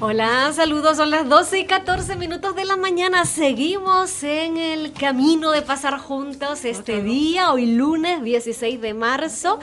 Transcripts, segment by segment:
Hola, saludos, son las 12 y 14 minutos de la mañana. Seguimos en el camino de pasar juntos este día, hoy lunes 16 de marzo.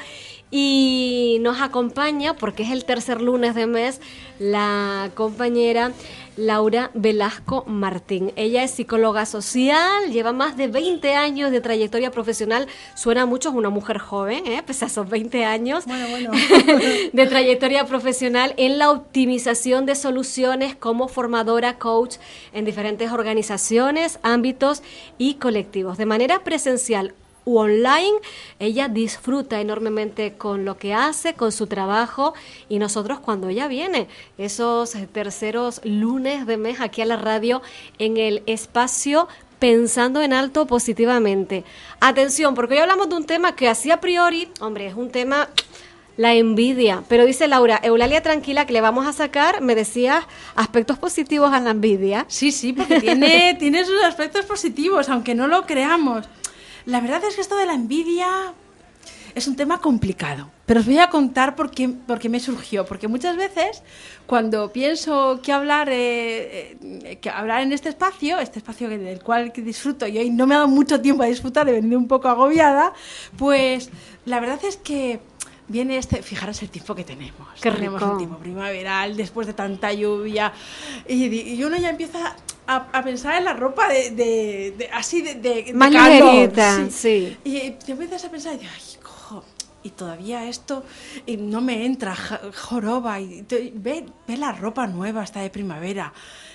Y nos acompaña, porque es el tercer lunes de mes, la compañera Laura Velasco Martín. Ella es psicóloga social, lleva más de 20 años de trayectoria profesional. Suena mucho, es una mujer joven, ¿eh? pese a esos 20 años de trayectoria profesional en la optimización de soluciones como formadora, coach en diferentes organizaciones, ámbitos y colectivos. De manera presencial u online, ella disfruta enormemente con lo que hace, con su trabajo y nosotros cuando ella viene, esos terceros lunes de mes aquí a la radio en el espacio pensando en alto positivamente. Atención, porque hoy hablamos de un tema que así a priori, hombre, es un tema la envidia. Pero dice Laura, Eulalia tranquila que le vamos a sacar, me decías, aspectos positivos a la envidia. Sí, sí, porque tiene, tiene sus aspectos positivos, aunque no lo creamos. La verdad es que esto de la envidia es un tema complicado, pero os voy a contar por qué, me surgió. Porque muchas veces, cuando pienso que hablar, eh, eh, que hablar en este espacio, este espacio del cual disfruto y hoy no me ha dado mucho tiempo a disfrutar, he venido un poco agobiada, pues la verdad es que viene este, fijaros el tiempo que tenemos. Qué tenemos un tiempo primaveral, después de tanta lluvia, y, uno ya empieza a, pensar en la ropa de, de, así de, de, Más sí. Y te empiezas a pensar, y, ay, cojo, y todavía esto y no me entra, joroba, y ve, ve la ropa nueva, esta de primavera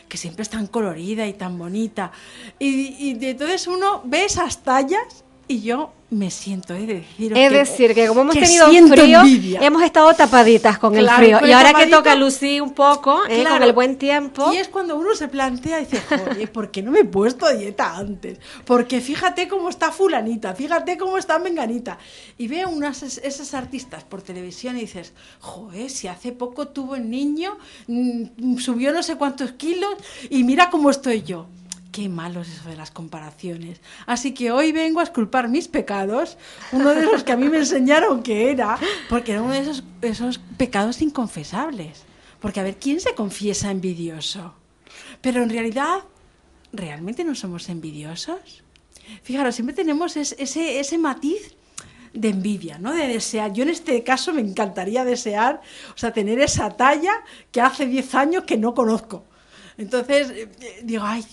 que siempre es tan colorida y tan bonita. Y, y entonces uno ve esas tallas y yo me siento, es decir, es decir, que como hemos tenido frío, hemos estado tapaditas con el frío. Y ahora que toca lucir un poco, eh, con el buen tiempo. Y es cuando uno se plantea y dice, joder, ¿por qué no me he puesto dieta antes? Porque fíjate cómo está fulanita, fíjate cómo está menganita. Y veo unas esas artistas por televisión y dices, joder, si hace poco tuvo el niño, mm, subió no sé cuántos kilos y mira cómo estoy yo. Qué malo es eso de las comparaciones. Así que hoy vengo a esculpar mis pecados, uno de los que a mí me enseñaron que era, porque era uno de esos, esos pecados inconfesables. Porque a ver, ¿quién se confiesa envidioso? Pero en realidad, ¿realmente no somos envidiosos? Fijaros, siempre tenemos ese, ese matiz de envidia, ¿no? De desear. Yo en este caso me encantaría desear, o sea, tener esa talla que hace 10 años que no conozco. Entonces, eh, digo, ay,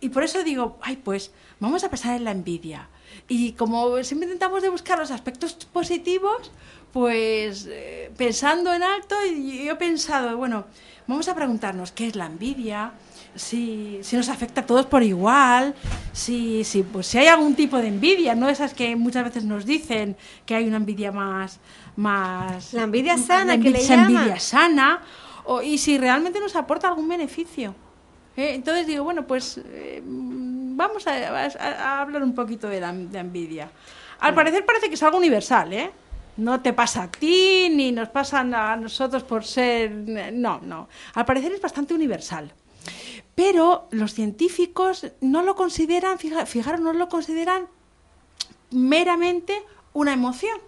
y por eso digo, ay, pues vamos a pensar en la envidia. Y como siempre intentamos de buscar los aspectos positivos, pues eh, pensando en alto, yo he pensado, bueno, vamos a preguntarnos qué es la envidia, si, si nos afecta a todos por igual, si, si, pues, si hay algún tipo de envidia, no esas que muchas veces nos dicen que hay una envidia más... más la envidia sana, que le envidia sana, o, y si realmente nos aporta algún beneficio. Eh, entonces digo, bueno, pues eh, vamos a, hablar un poquito de la envidia. Al parecer parece que es algo universal, ¿eh? No te pasa a ti, ni nos pasan a nosotros por ser... No, no. Al parecer es bastante universal. Pero los científicos no lo consideran, fijaros, no lo consideran meramente una emoción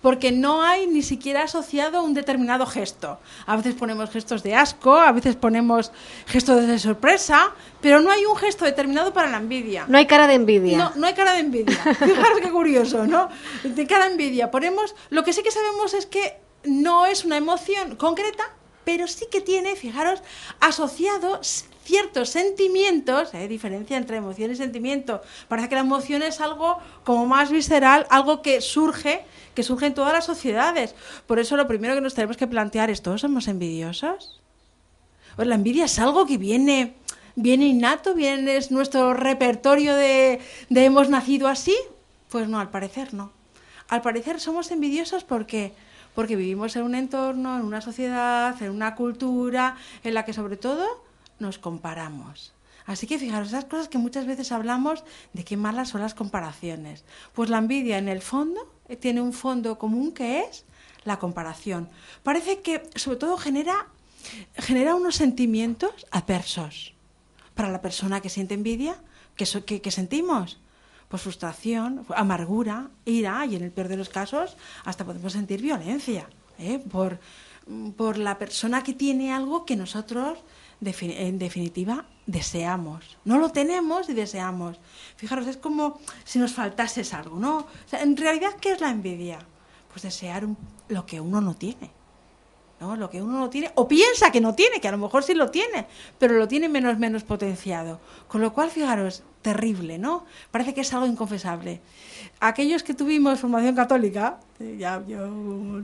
porque no hay ni siquiera asociado un determinado gesto. A veces ponemos gestos de asco, a veces ponemos gestos de sorpresa, pero no hay un gesto determinado para la envidia. No hay cara de envidia. No, no hay cara de envidia. Fijaros qué curioso, ¿no? De cara de envidia ponemos, lo que sí que sabemos es que no es una emoción concreta, pero sí que tiene, fijaros, asociados ciertos sentimientos, hay diferencia entre emoción y sentimiento. Parece que la emoción es algo como más visceral, algo que surge, que surge en todas las sociedades. Por eso lo primero que nos tenemos que plantear es, ¿todos somos envidiosos? Pues la envidia es algo que viene, viene innato, viene, es nuestro repertorio de, de hemos nacido así. Pues no, al parecer no. Al parecer somos envidiosos porque porque vivimos en un entorno, en una sociedad, en una cultura en la que sobre todo nos comparamos. Así que fijaros, esas cosas que muchas veces hablamos de qué malas son las comparaciones. Pues la envidia en el fondo eh, tiene un fondo común que es la comparación. Parece que sobre todo genera, genera unos sentimientos adversos para la persona que siente envidia, que, que, sentimos pues frustración, amargura, ira y en el peor de los casos hasta podemos sentir violencia ¿eh? por, por la persona que tiene algo que nosotros en definitiva deseamos. No lo tenemos y deseamos. Fijaros, es como si nos faltase algo, ¿no? en realidad, ¿qué es la envidia? Pues desear lo que uno no tiene. ¿No? Lo que uno no tiene, o piensa que no tiene, que a lo mejor sí lo tiene, pero lo tiene menos menos potenciado. Con lo cual, fijaros, terrible, ¿no? Parece que es algo inconfesable. Aquellos que tuvimos formación católica, eh, ya yo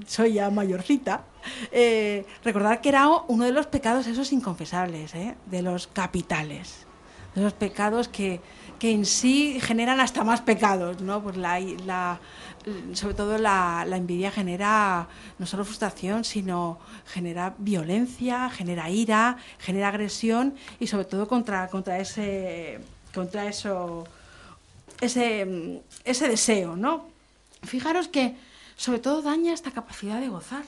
soy ya mayorcita, eh, recordar que era uno de los pecados esos inconfesables, ¿eh? de los capitales, de los pecados que, que en sí generan hasta más pecados, ¿no? Pues la sobre todo la, envidia genera no solo frustración, sino genera violencia, genera ira, genera agresión y sobre todo contra, contra ese contra eso ese, ese deseo, ¿no? Fijaros que sobre todo daña esta capacidad de gozar.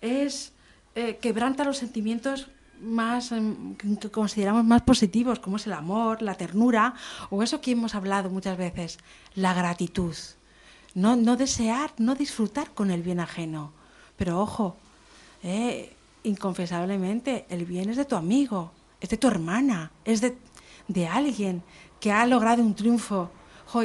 Es eh, quebranta los sentimientos más em, que consideramos más positivos, como es el amor, la ternura, o eso que hemos hablado muchas veces, la gratitud no, no desear, no disfrutar con el bien ajeno. Pero ojo, eh, inconfesablemente, el bien es de tu amigo, es de tu hermana, es de, de alguien que ha logrado un triunfo.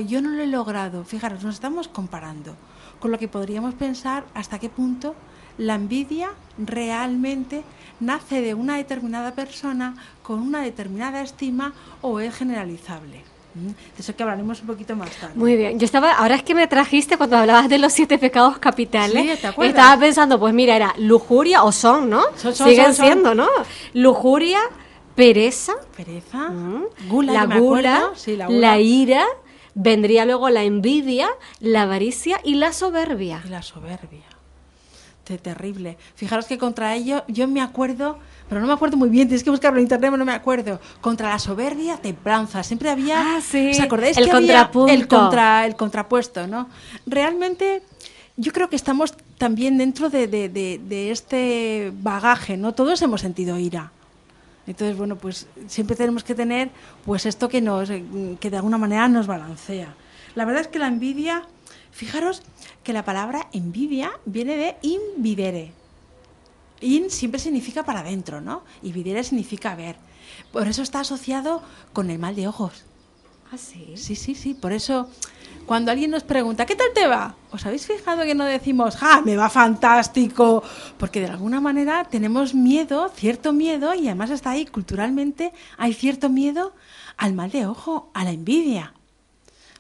Yo no lo he logrado. Fijaros, nos estamos comparando con lo que podríamos pensar hasta qué punto la envidia realmente nace de una determinada persona con una determinada estima o es generalizable. De eso que hablaremos un poquito más tarde. Muy bien. Yo estaba, ahora es que me trajiste cuando hablabas de los siete pecados capitales. Estaba pensando, pues mira, era lujuria o son, ¿no? Siguen siendo, ¿no? Lujuria, pereza. Pereza. Gula, la gula, la, ira. Vendría luego la envidia, la avaricia y la soberbia. Y la soberbia. Terrible. Fijaros que contra ello yo me acuerdo pero no me acuerdo muy bien, tienes que buscarlo en internet, no me acuerdo. Contra la soberbia, templanza. Siempre había. Ah, sí. ¿Os acordáis el que contrapunto. el, contra, el contrapuesto, ¿no? Realmente, yo creo que estamos también dentro de, de, de, este bagaje, ¿no? Todos hemos sentido ira. Entonces, bueno, pues siempre tenemos que tener pues esto que nos que de alguna manera nos balancea. La verdad es que la envidia, fijaros que la palabra envidia viene de invidere, In siempre significa para adentro, ¿no? Y videre significa ver. Por eso está asociado con el mal de ojos. ¿Ah, sí? Sí, sí, sí. Por eso, cuando alguien nos pregunta, ¿qué tal te va? ¿Os habéis fijado que no decimos, ¡ja, me va fantástico! Porque de alguna manera tenemos miedo, cierto miedo, y además está ahí culturalmente, hay cierto miedo al mal de ojo, a la envidia.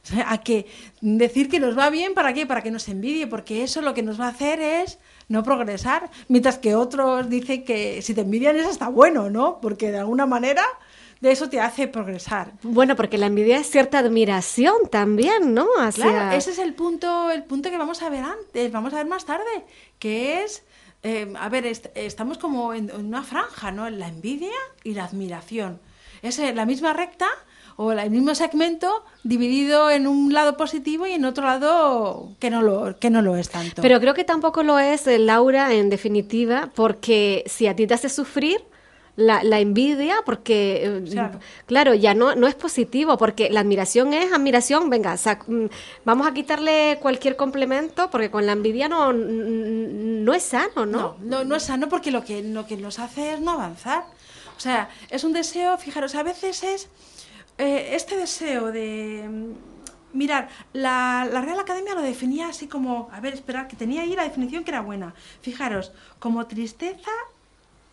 O sea, a que decir que nos va bien, ¿para qué? Para que nos envidie, porque eso lo que nos va a hacer es no progresar, mientras que otros dicen que si te envidian es hasta bueno, ¿no? Porque de alguna manera de eso te hace progresar. Bueno, porque la envidia es cierta admiración también, ¿no? Claro, ese es el punto, el punto que vamos a ver antes, vamos a ver más tarde, que es, eh, a ver, estamos como en, una franja, ¿no? La envidia y la admiración. Es la misma recta, o el mismo segmento dividido en un lado positivo y en otro lado que no lo, que no lo es tanto. Pero creo que tampoco lo es, eh, Laura, en definitiva, porque si a ti te hace sufrir, la, la, envidia, porque, eh, claro. ya no, no es positivo, porque la admiración es admiración, venga, mm, vamos a quitarle cualquier complemento, porque con la envidia no, no es sano, ¿no? No, no, es sano porque lo que, lo que nos hace es no avanzar. O sea, es un deseo, fijaros, a veces es eh, este deseo de... Mm, mirar, la, Real Academia lo definía así como, a ver, esperar, que tenía ahí la definición que era buena. Fijaros, como tristeza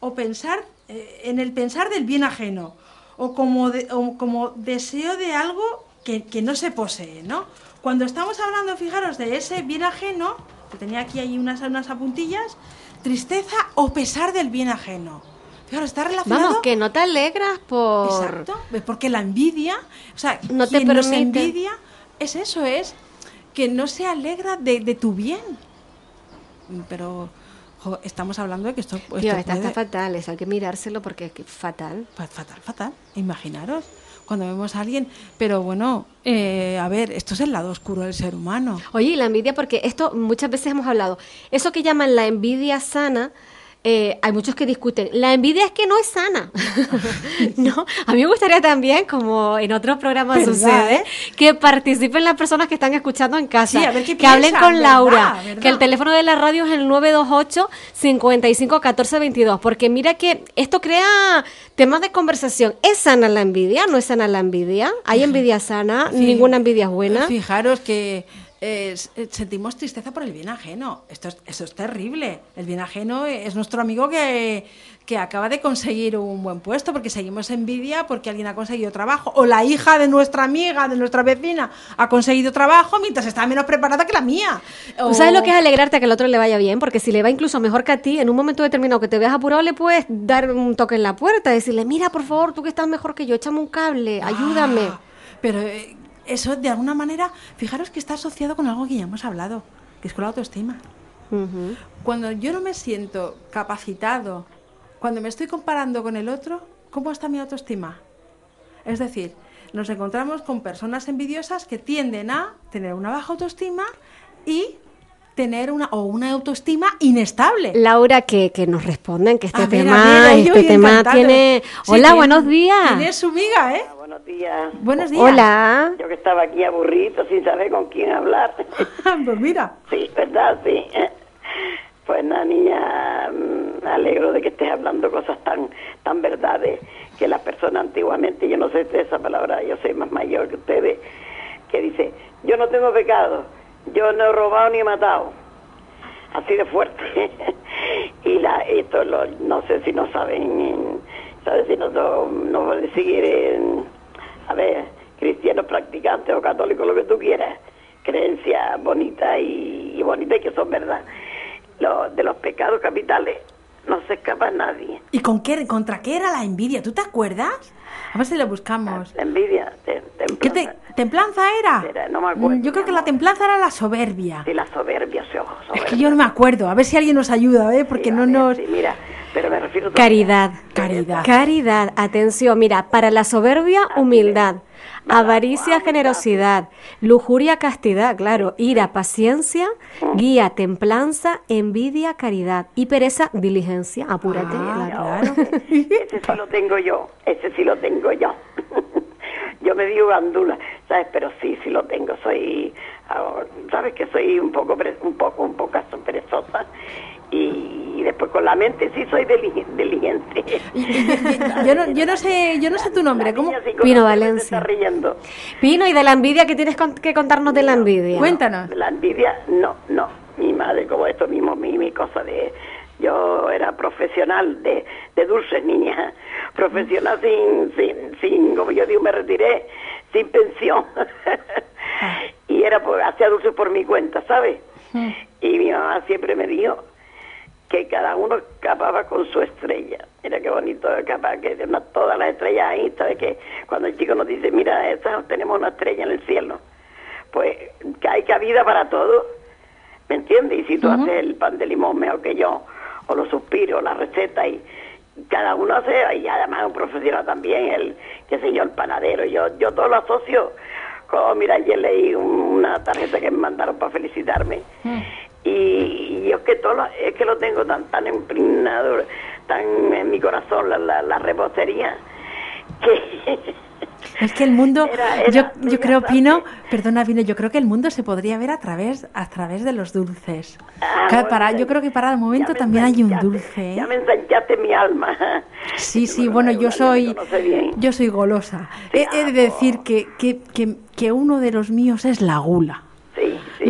o pensar eh, en el pensar del bien ajeno, o como, como deseo de algo que, no se posee, ¿no? Cuando estamos hablando, fijaros, de ese bien ajeno, que tenía aquí ahí unas, unas apuntillas, tristeza o pesar del bien ajeno. Claro, está relacionado. Vamos, que no te alegras por. Exacto, porque la envidia, o sea, no te permite... envidia es eso, es que no se alegra de, tu bien. pero jo, estamos hablando de que esto, esto Tío, está, puede- está fatal, eso hay que mirárselo porque es fatal. Fa- Fatal, fatal. Imaginaros cuando vemos a alguien. Pero bueno, eh, a ver, esto es el lado oscuro del ser humano. Oye, y la envidia, porque esto muchas veces hemos hablado, eso que llaman la envidia sana, eh, hay muchos que discuten, la envidia es que no es sana. no, a mí me gustaría también, como en otros programas ¿Verdad, sucede, que participen las personas que están escuchando en casa, Sí, a ver qué que hablen con ¿verdad? Laura, ¿verdad? que el teléfono de la radio es el 928 55 14 22, porque mira que esto crea temas de conversación. ¿Es sana la envidia? ¿No es sana la envidia? ¿Hay envidia sana? Sí. ¿Ninguna envidia es buena? Fijaros que eh, sentimos tristeza por el bien ajeno. Esto es, eso es terrible. El bien ajeno es nuestro amigo que, que acaba de conseguir un buen puesto porque seguimos envidia porque alguien ha conseguido trabajo. O la hija de nuestra amiga, de nuestra vecina, ha conseguido trabajo mientras está menos preparada que la mía. ¿Tú O- sabes lo que es alegrarte a que el otro le vaya bien? Porque si le va incluso mejor que a ti, en un momento determinado que te veas apurado, le puedes dar un toque en la puerta, decirle, mira, por favor, tú que estás mejor que yo, échame un cable, ayúdame. Ah, pero eh, eso de alguna manera, fijaros que está asociado con algo que ya hemos hablado, que es con la autoestima. Cuando yo no me siento capacitado, cuando me estoy comparando con el otro, ¿cómo está mi autoestima? Es decir, nos encontramos con personas envidiosas que tienden a tener una baja autoestima y tener una o una autoestima inestable. Laura, que, que nos respondan que este A ver, tema, este tema tiene... Hola, buenos días. Tiene su miga, ¿eh? Buenos días. Buenos días. Hola. Yo que estaba aquí aburrido sin saber con quién hablar. pues mira. sí, ¿verdad? Sí. Pues nada, niña, me alegro de que estés hablando cosas tan, tan verdades que las personas antiguamente, yo no sé esa palabra, yo soy más mayor que ustedes, que dice, yo no tengo pecado, yo no he robado ni he matado. Así de fuerte. y la, esto lo- no sé si no saben, ¿sabes? Si no, no, no decir, en, a ver, cristianos practicantes o católicos, lo que tú quieras, creencias bonitas y, y bonitas y que son verdad. Lo- de los pecados capitales no se escapa nadie. ¿Y con qué, contra qué era la envidia? ¿Tú te acuerdas? A ver si lo buscamos. La envidia, te, ¿Qué te, ¿Templanza era? Era, no me acuerdo, Yo creo que la templanza era la soberbia. de la soberbia, se ojo, Es soberbia. que yo no me acuerdo. A ver si alguien nos ayuda, ¿eh? Porque Sí, no ver, nos... sí, mira, pero me refiero Caridad. Caridad. Caridad, atención, mira, para la soberbia, humildad, avaricia, generosidad, lujuria, castidad, claro, ira, paciencia, guía, templanza, envidia, caridad y pereza, diligencia, apúrate. Ah, claro. claro. Ese sí lo tengo yo, ese sí lo tengo yo. yo me digo gandula, ¿sabes? Pero sí, sí lo tengo. Soy, ah, ¿sabes? Que soy un poco, un poco, un poco perezosa. Y después con la mente sí soy dili- diligente. Yo no, yo no sé, yo no sé tu nombre. ¿Cómo? Pino Valencia. riendo. Pino, y de la envidia, ¿qué tienes con- que contarnos de la envidia? Cuéntanos. La envidia, no, no. Mi madre, como esto mismo, mi, mi cosa de... Yo era profesional de, de dulces, niña. Profesional sin, sin, sin, como yo digo, me retiré, sin pensión. y era, por, hacía dulces por mi cuenta, ¿sabes? Y mi mamá siempre me dijo que cada uno escapaba con su estrella. Mira qué bonito escapar, que una- todas las estrellas ahí, ¿sabes? Que cuando el chico nos dice, mira, esta, tenemos una estrella en el cielo, pues que hay cabida para todo, ¿me entiendes? Y si tú haces el pan de limón mejor que yo, o los suspiros, la receta, y cada uno hace, y además un profesional también, el, qué sé yo, el panadero, yo, yo todo lo asocio. Como, mira, ayer leí un- una tarjeta que me mandaron para felicitarme. Y, y yo es que todo lo, es que lo tengo tan tan impregnado, tan en mi corazón la, la, la repostería, que Es que el mundo, Era- era yo, yo creo. Pino, perdona, Pino, yo creo que el mundo se podría ver a través, a través de los dulces. Ah, bueno, para, yo creo que para el momento también hay un dulce. ¿eh? Ya me ensanchaste mi alma. Sí, sí, Bueno, yo soy, yo soy golosa. Sí, He, he de decir que, que, que, que uno de los míos es la gula.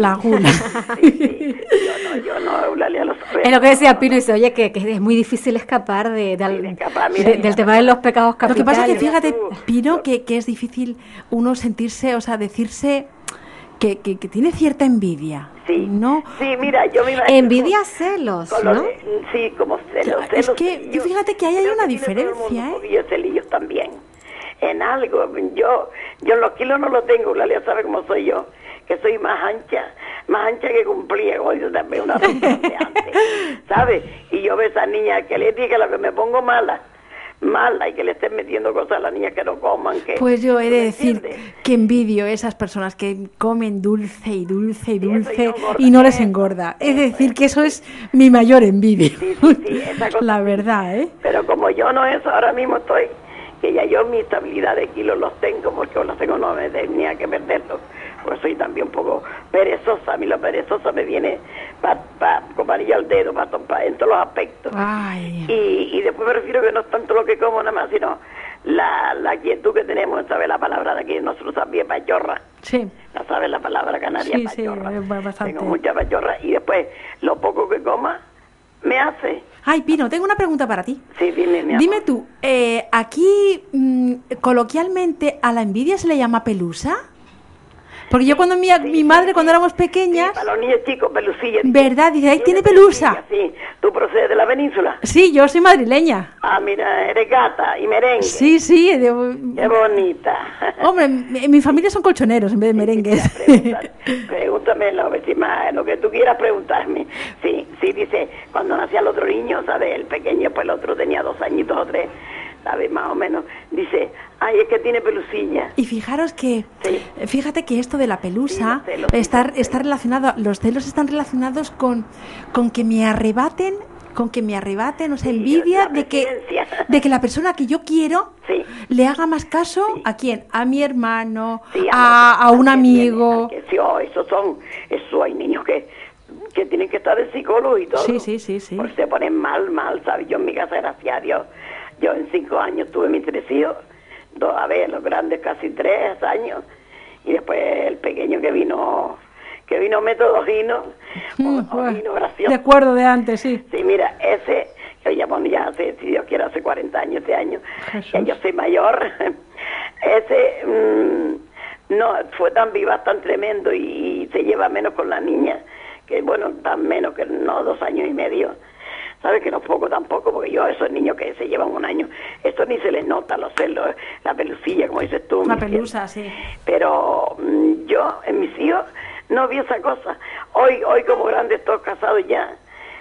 Sí, sí. Yo no, yo no, Eulalia lo sabe. Es lo que decía Pino, y dice, oye, que, que es muy difícil escapar de, de al- Sí, de escapar, mira, de- mira. del tema de los pecados Lo capitales. que pasa es que fíjate. Pino, que, que es difícil uno sentirse, o sea, decirse que, que, que tiene cierta envidia. Sí. ¿No? Sí, mira, yo me imagino. Envidia, celos, lo ¿no? de- sí, como celos. Claro, es que celillos. fíjate que ahí hay una diferencia, ¿eh? de celillos también. En algo. Yo, yo en los kilos no lo tengo, Eulalia sabe cómo soy yo. Que soy más ancha, más ancha que cumplía, dice también una de antes, ¿sabes? Y yo veo a esa niña que le diga lo que me pongo mala, mala, y que le estén metiendo cosas a la niña que no coman, que... Pues yo he ¿tú de decir entiendes? que envidio esas personas que comen dulce y dulce y dulce y no engorda, y no les eso, engorda. Es decir, que eso es mi mayor envidia. Sí, sí, sí, esa cosa La verdad, ¿eh? Pero como yo no eso, ahora mismo estoy, que ya yo mi estabilidad de kilos los tengo, porque los tengo no me tenía que perderlos, porque soy también un poco perezosa, a mí lo perezosa me viene para pa, anillo al dedo, para en todos los aspectos. Ay. Y, y después me refiero que no es tanto lo que como nada más, sino la, la quietud que tenemos, ¿sabes la palabra de aquí? Nosotros también pachorra. Sí. No sabes la palabra canaria, Sí, sí, pachorra. bastante. Tengo mucha pachorra. Y después, lo poco que coma, me hace. Ay, Pino, tengo una pregunta para ti. Sí, dime, mi amor. Dime tú, eh, aquí mm, coloquialmente a la envidia se le llama pelusa. Porque yo cuando mi, Sí, mi sí, madre, sí. cuando éramos Sí, pequeñas, para los niños chicos, pelusilla. ¿Verdad? Dice, "Ay, tiene pelusa". Sí, tú procedes de la península. sí, yo soy madrileña. Ah, mira, eres gata y merengue. Sí, sí. de- Qué bonita. hombre, mi, mi familia son colchoneros en vez de merengues. Pregúntame lo, que- lo que tú quieras preguntarme. Sí, sí, dice, cuando nacía el otro niño, ¿sabes? El pequeño, pues el otro tenía dos añitos o tres, ¿sabes? Más o menos. Dice, ay, es que tiene pelusilla. Y fijaros que, Sí. fíjate que esto de la pelusa Sí, los celos, está, está relacionado, los celos están relacionados con, con que me arrebaten, con que me arrebaten, o sea, Sí, envidia de que, de que la persona que yo quiero Sí. le haga más caso Sí. a quién, a mi hermano, a, a otro, un amigo. al que- sí, oh, esos son, eso hay niños que, que tienen que estar de psicólogo y todo. Sí, sí, sí, sí. Porque se ponen mal, mal, ¿sabes? Yo en mi casa, gracias a Dios, yo en cinco años tuve mis tres hijos, dos, a ver, los grandes casi tres años, y después el pequeño que vino, que vino método Gino, Mm, o bueno, Gino gracioso. de acuerdo de antes, sí. Sí, mira, ese, que ya, bueno, ya hace, si Dios quiere, hace 40 años este año, ya yo soy mayor, ese mm, no fue tan viva, tan tremendo y, se lleva menos con la niña, que bueno, tan menos que no dos años y medio. ¿Sabes que no es poco tampoco? Porque yo a esos niños que se llevan un año, esto ni se les nota los celos, la pelucilla, como dices tú. La ¿me pelusa, sí. Pero mm, yo, en mis hijos, no vi esa cosa. Hoy, hoy como grandes, todos casados ya,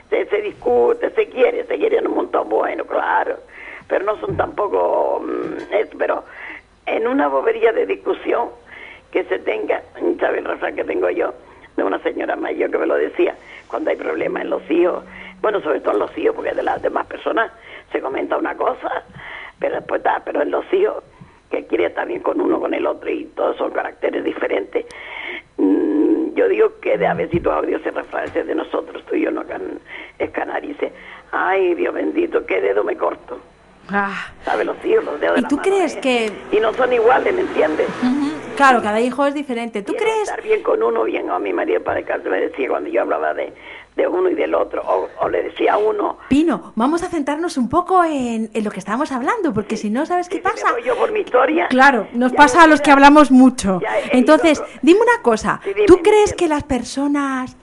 se, se discute, se quiere, se quieren un montón, bueno, claro, pero no son tampoco, mm, es- pero en una bobería de discusión que se tenga, ¿sabes el refrán que tengo yo? De una señora mayor que me lo decía, cuando hay problemas en los hijos, bueno, sobre todo en los hijos, porque de las demás personas se comenta una cosa, pero después está, pero en los hijos, que quiere estar bien con uno, con el otro, y todos son caracteres diferentes. Mm, yo digo que de a veces tu audio se refrase de nosotros, tú y yo no can, es ay Dios bendito, qué dedo me corto. Ah, ¿Sabes? Los hijos, los dedos de ¿Y tú crees que- Y no son iguales, ¿me entiendes? claro, cada hijo es diferente. ¿Tú Quiero crees? estar bien con uno, bien a mi marido para descansar, me decía cuando yo hablaba de, de uno y del otro, o, o le decía a uno, Pino, vamos a centrarnos un poco en, en lo que estábamos hablando, porque si no, ¿sabes qué pasa? yo por mi historia. Claro, nos pasa a los que hablamos mucho. Entonces, dime una cosa. Sí, dime, ¿Tú crees que las personas,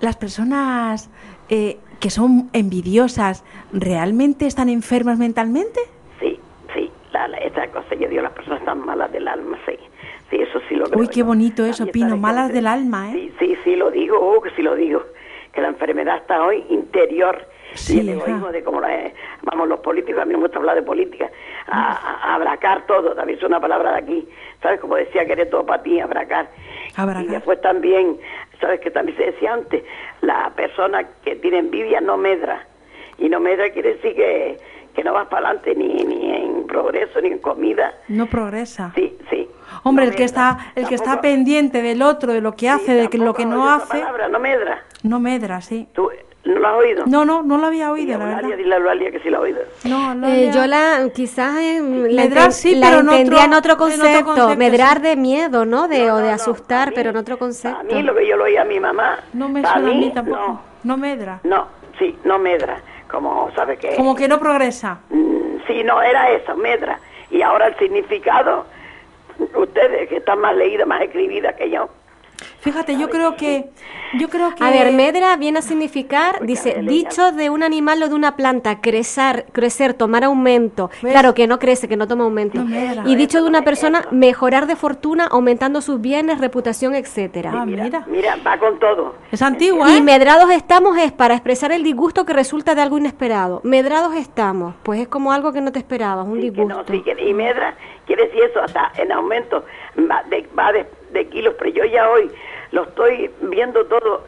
las personas eh, que son envidiosas, realmente están enfermas mentalmente? Sí, sí, la, la- esa cosa, yo digo, las personas están malas del alma, sí. Sí, eso sí lo creo. Uy, qué bonito eso, Pino, malas del alma, ¿eh? Sí, sí, sí, lo digo, oh, que sí lo digo. Que la enfermedad está hoy interior. Sí, y el egoísmo de cómo la- vamos, los políticos, a mí no me gusta hablar de política, a, a- a abracar todo, también es una palabra de aquí. ¿Sabes? Como decía, que eres todo para ti, abracar. Abracar. Y después también, ¿sabes? Que también se decía antes, la persona que tiene envidia no medra. Y no medra quiere decir que, que no vas para adelante ni, ni en progreso, ni en comida. No progresa. Sí, sí. Hombre, No el que está, el que está Tampoco- pendiente del otro, de lo que sí, hace, de que lo tampoco que no hace, palabra, no medra. no medra, sí. ¿Tú no lo has oído? No, no, no lo había oído, Dile la verdad. dile a que sí lo ha oído. No, no Eh, yo la quizás eh, la, Medrar sí, la pero en entendía otro- en otro en otro concepto, concepto, medrar sí. de miedo, ¿no? De, No, o de no, no, asustar, mí- pero en otro concepto. A mí lo que yo lo oí a mi mamá. No me suena a mí tampoco. No, No medra. no, sí, no medra. Como, ¿sabe qué? Como que no progresa. Mm, Sí, no, era eso, medra. Y ahora el significado, ustedes que están más leídas, más escribidas que yo. Fíjate, yo creo que, yo creo que. A ver, medra viene a significar, Porque dice, dicho de un animal o de una planta, crecer, crecer, tomar aumento. Claro, que no crece, que no toma aumento. No, medra. y dicho de una persona, mejorar de fortuna, aumentando sus bienes, reputación, etcétera. Ah, Mira, mira. mira, va con todo. Es antigua, Y ¿eh? medrados estamos es para expresar el disgusto que resulta de algo inesperado. Medrados estamos, pues es como algo que no te esperabas, un Sí, que no, disgusto. sí, que- y medra quiere decir eso, hasta en aumento, va de, va de, de kilos, pero yo ya hoy lo estoy viendo todo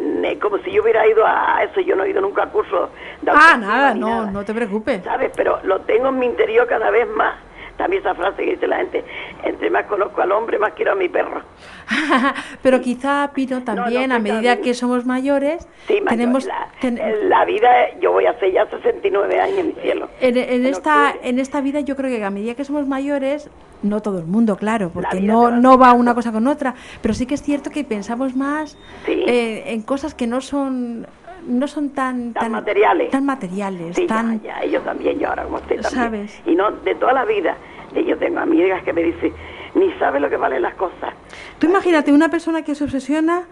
mm, eh, como si yo hubiera ido a eso, yo no he ido nunca a curso de Ah, nada, no, no te preocupes. ¿Sabes? Pero lo tengo en mi interior cada vez más. También esa frase que dice la gente, entre más conozco al hombre, más quiero a mi perro. Pero quizá, Pino, también no, a pues, medida que somos mayores, Sí, tenemos... la, ten- la vida, yo voy a hacer ya 69 años, mi cielo. En, en En esta, octubre. en esta vida yo creo que a medida que somos mayores, no todo el mundo, claro, porque no, no va una cosa con otra, pero sí que es cierto que pensamos más Sí. eh, en cosas que no son no son tan Tan materiales. tan materiales, Sí, tan ya, ya, ellos también, yo ahora como estoy también. ¿Sabes? Y no, de toda la vida, eh, yo tengo amigas que me dicen, ni sabe lo que valen las cosas. Tú imagínate una persona que se obsesiona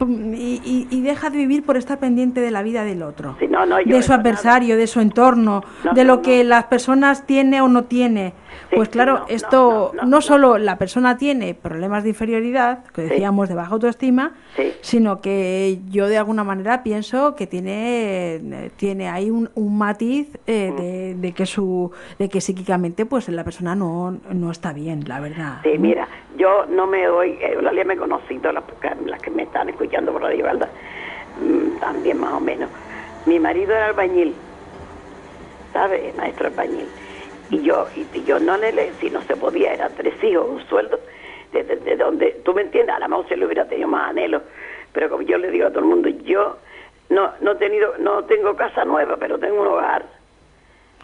y, deja de vivir por estar pendiente de la vida del otro, Sí, no, no, yo de su nada. adversario, de su entorno, No, de lo que las personas tiene o no tiene. Sí, pues claro, esto no, solo la persona tiene problemas de inferioridad, que decíamos de baja autoestima, sino que yo de alguna manera pienso que tiene, tiene ahí un, un matiz eh, Mm. de, de que su de que psíquicamente pues la persona no, no está bien, la verdad. Sí, mira, yo no me doy, eh, Eulalia me conocí, todas las, las que me están escuchando por Radio Valda, mm, también más o menos. Mi marido era albañil, ¿sabes? Maestro albañil. Y yo, y, yo no le, si no se podía, eran tres hijos, un sueldo, de, de- de donde, tú me entiendes, a la mejor se le hubiera tenido más anhelo, pero como yo le digo a todo el mundo, yo no, no, he tenido, no tengo casa nueva, pero tengo un hogar.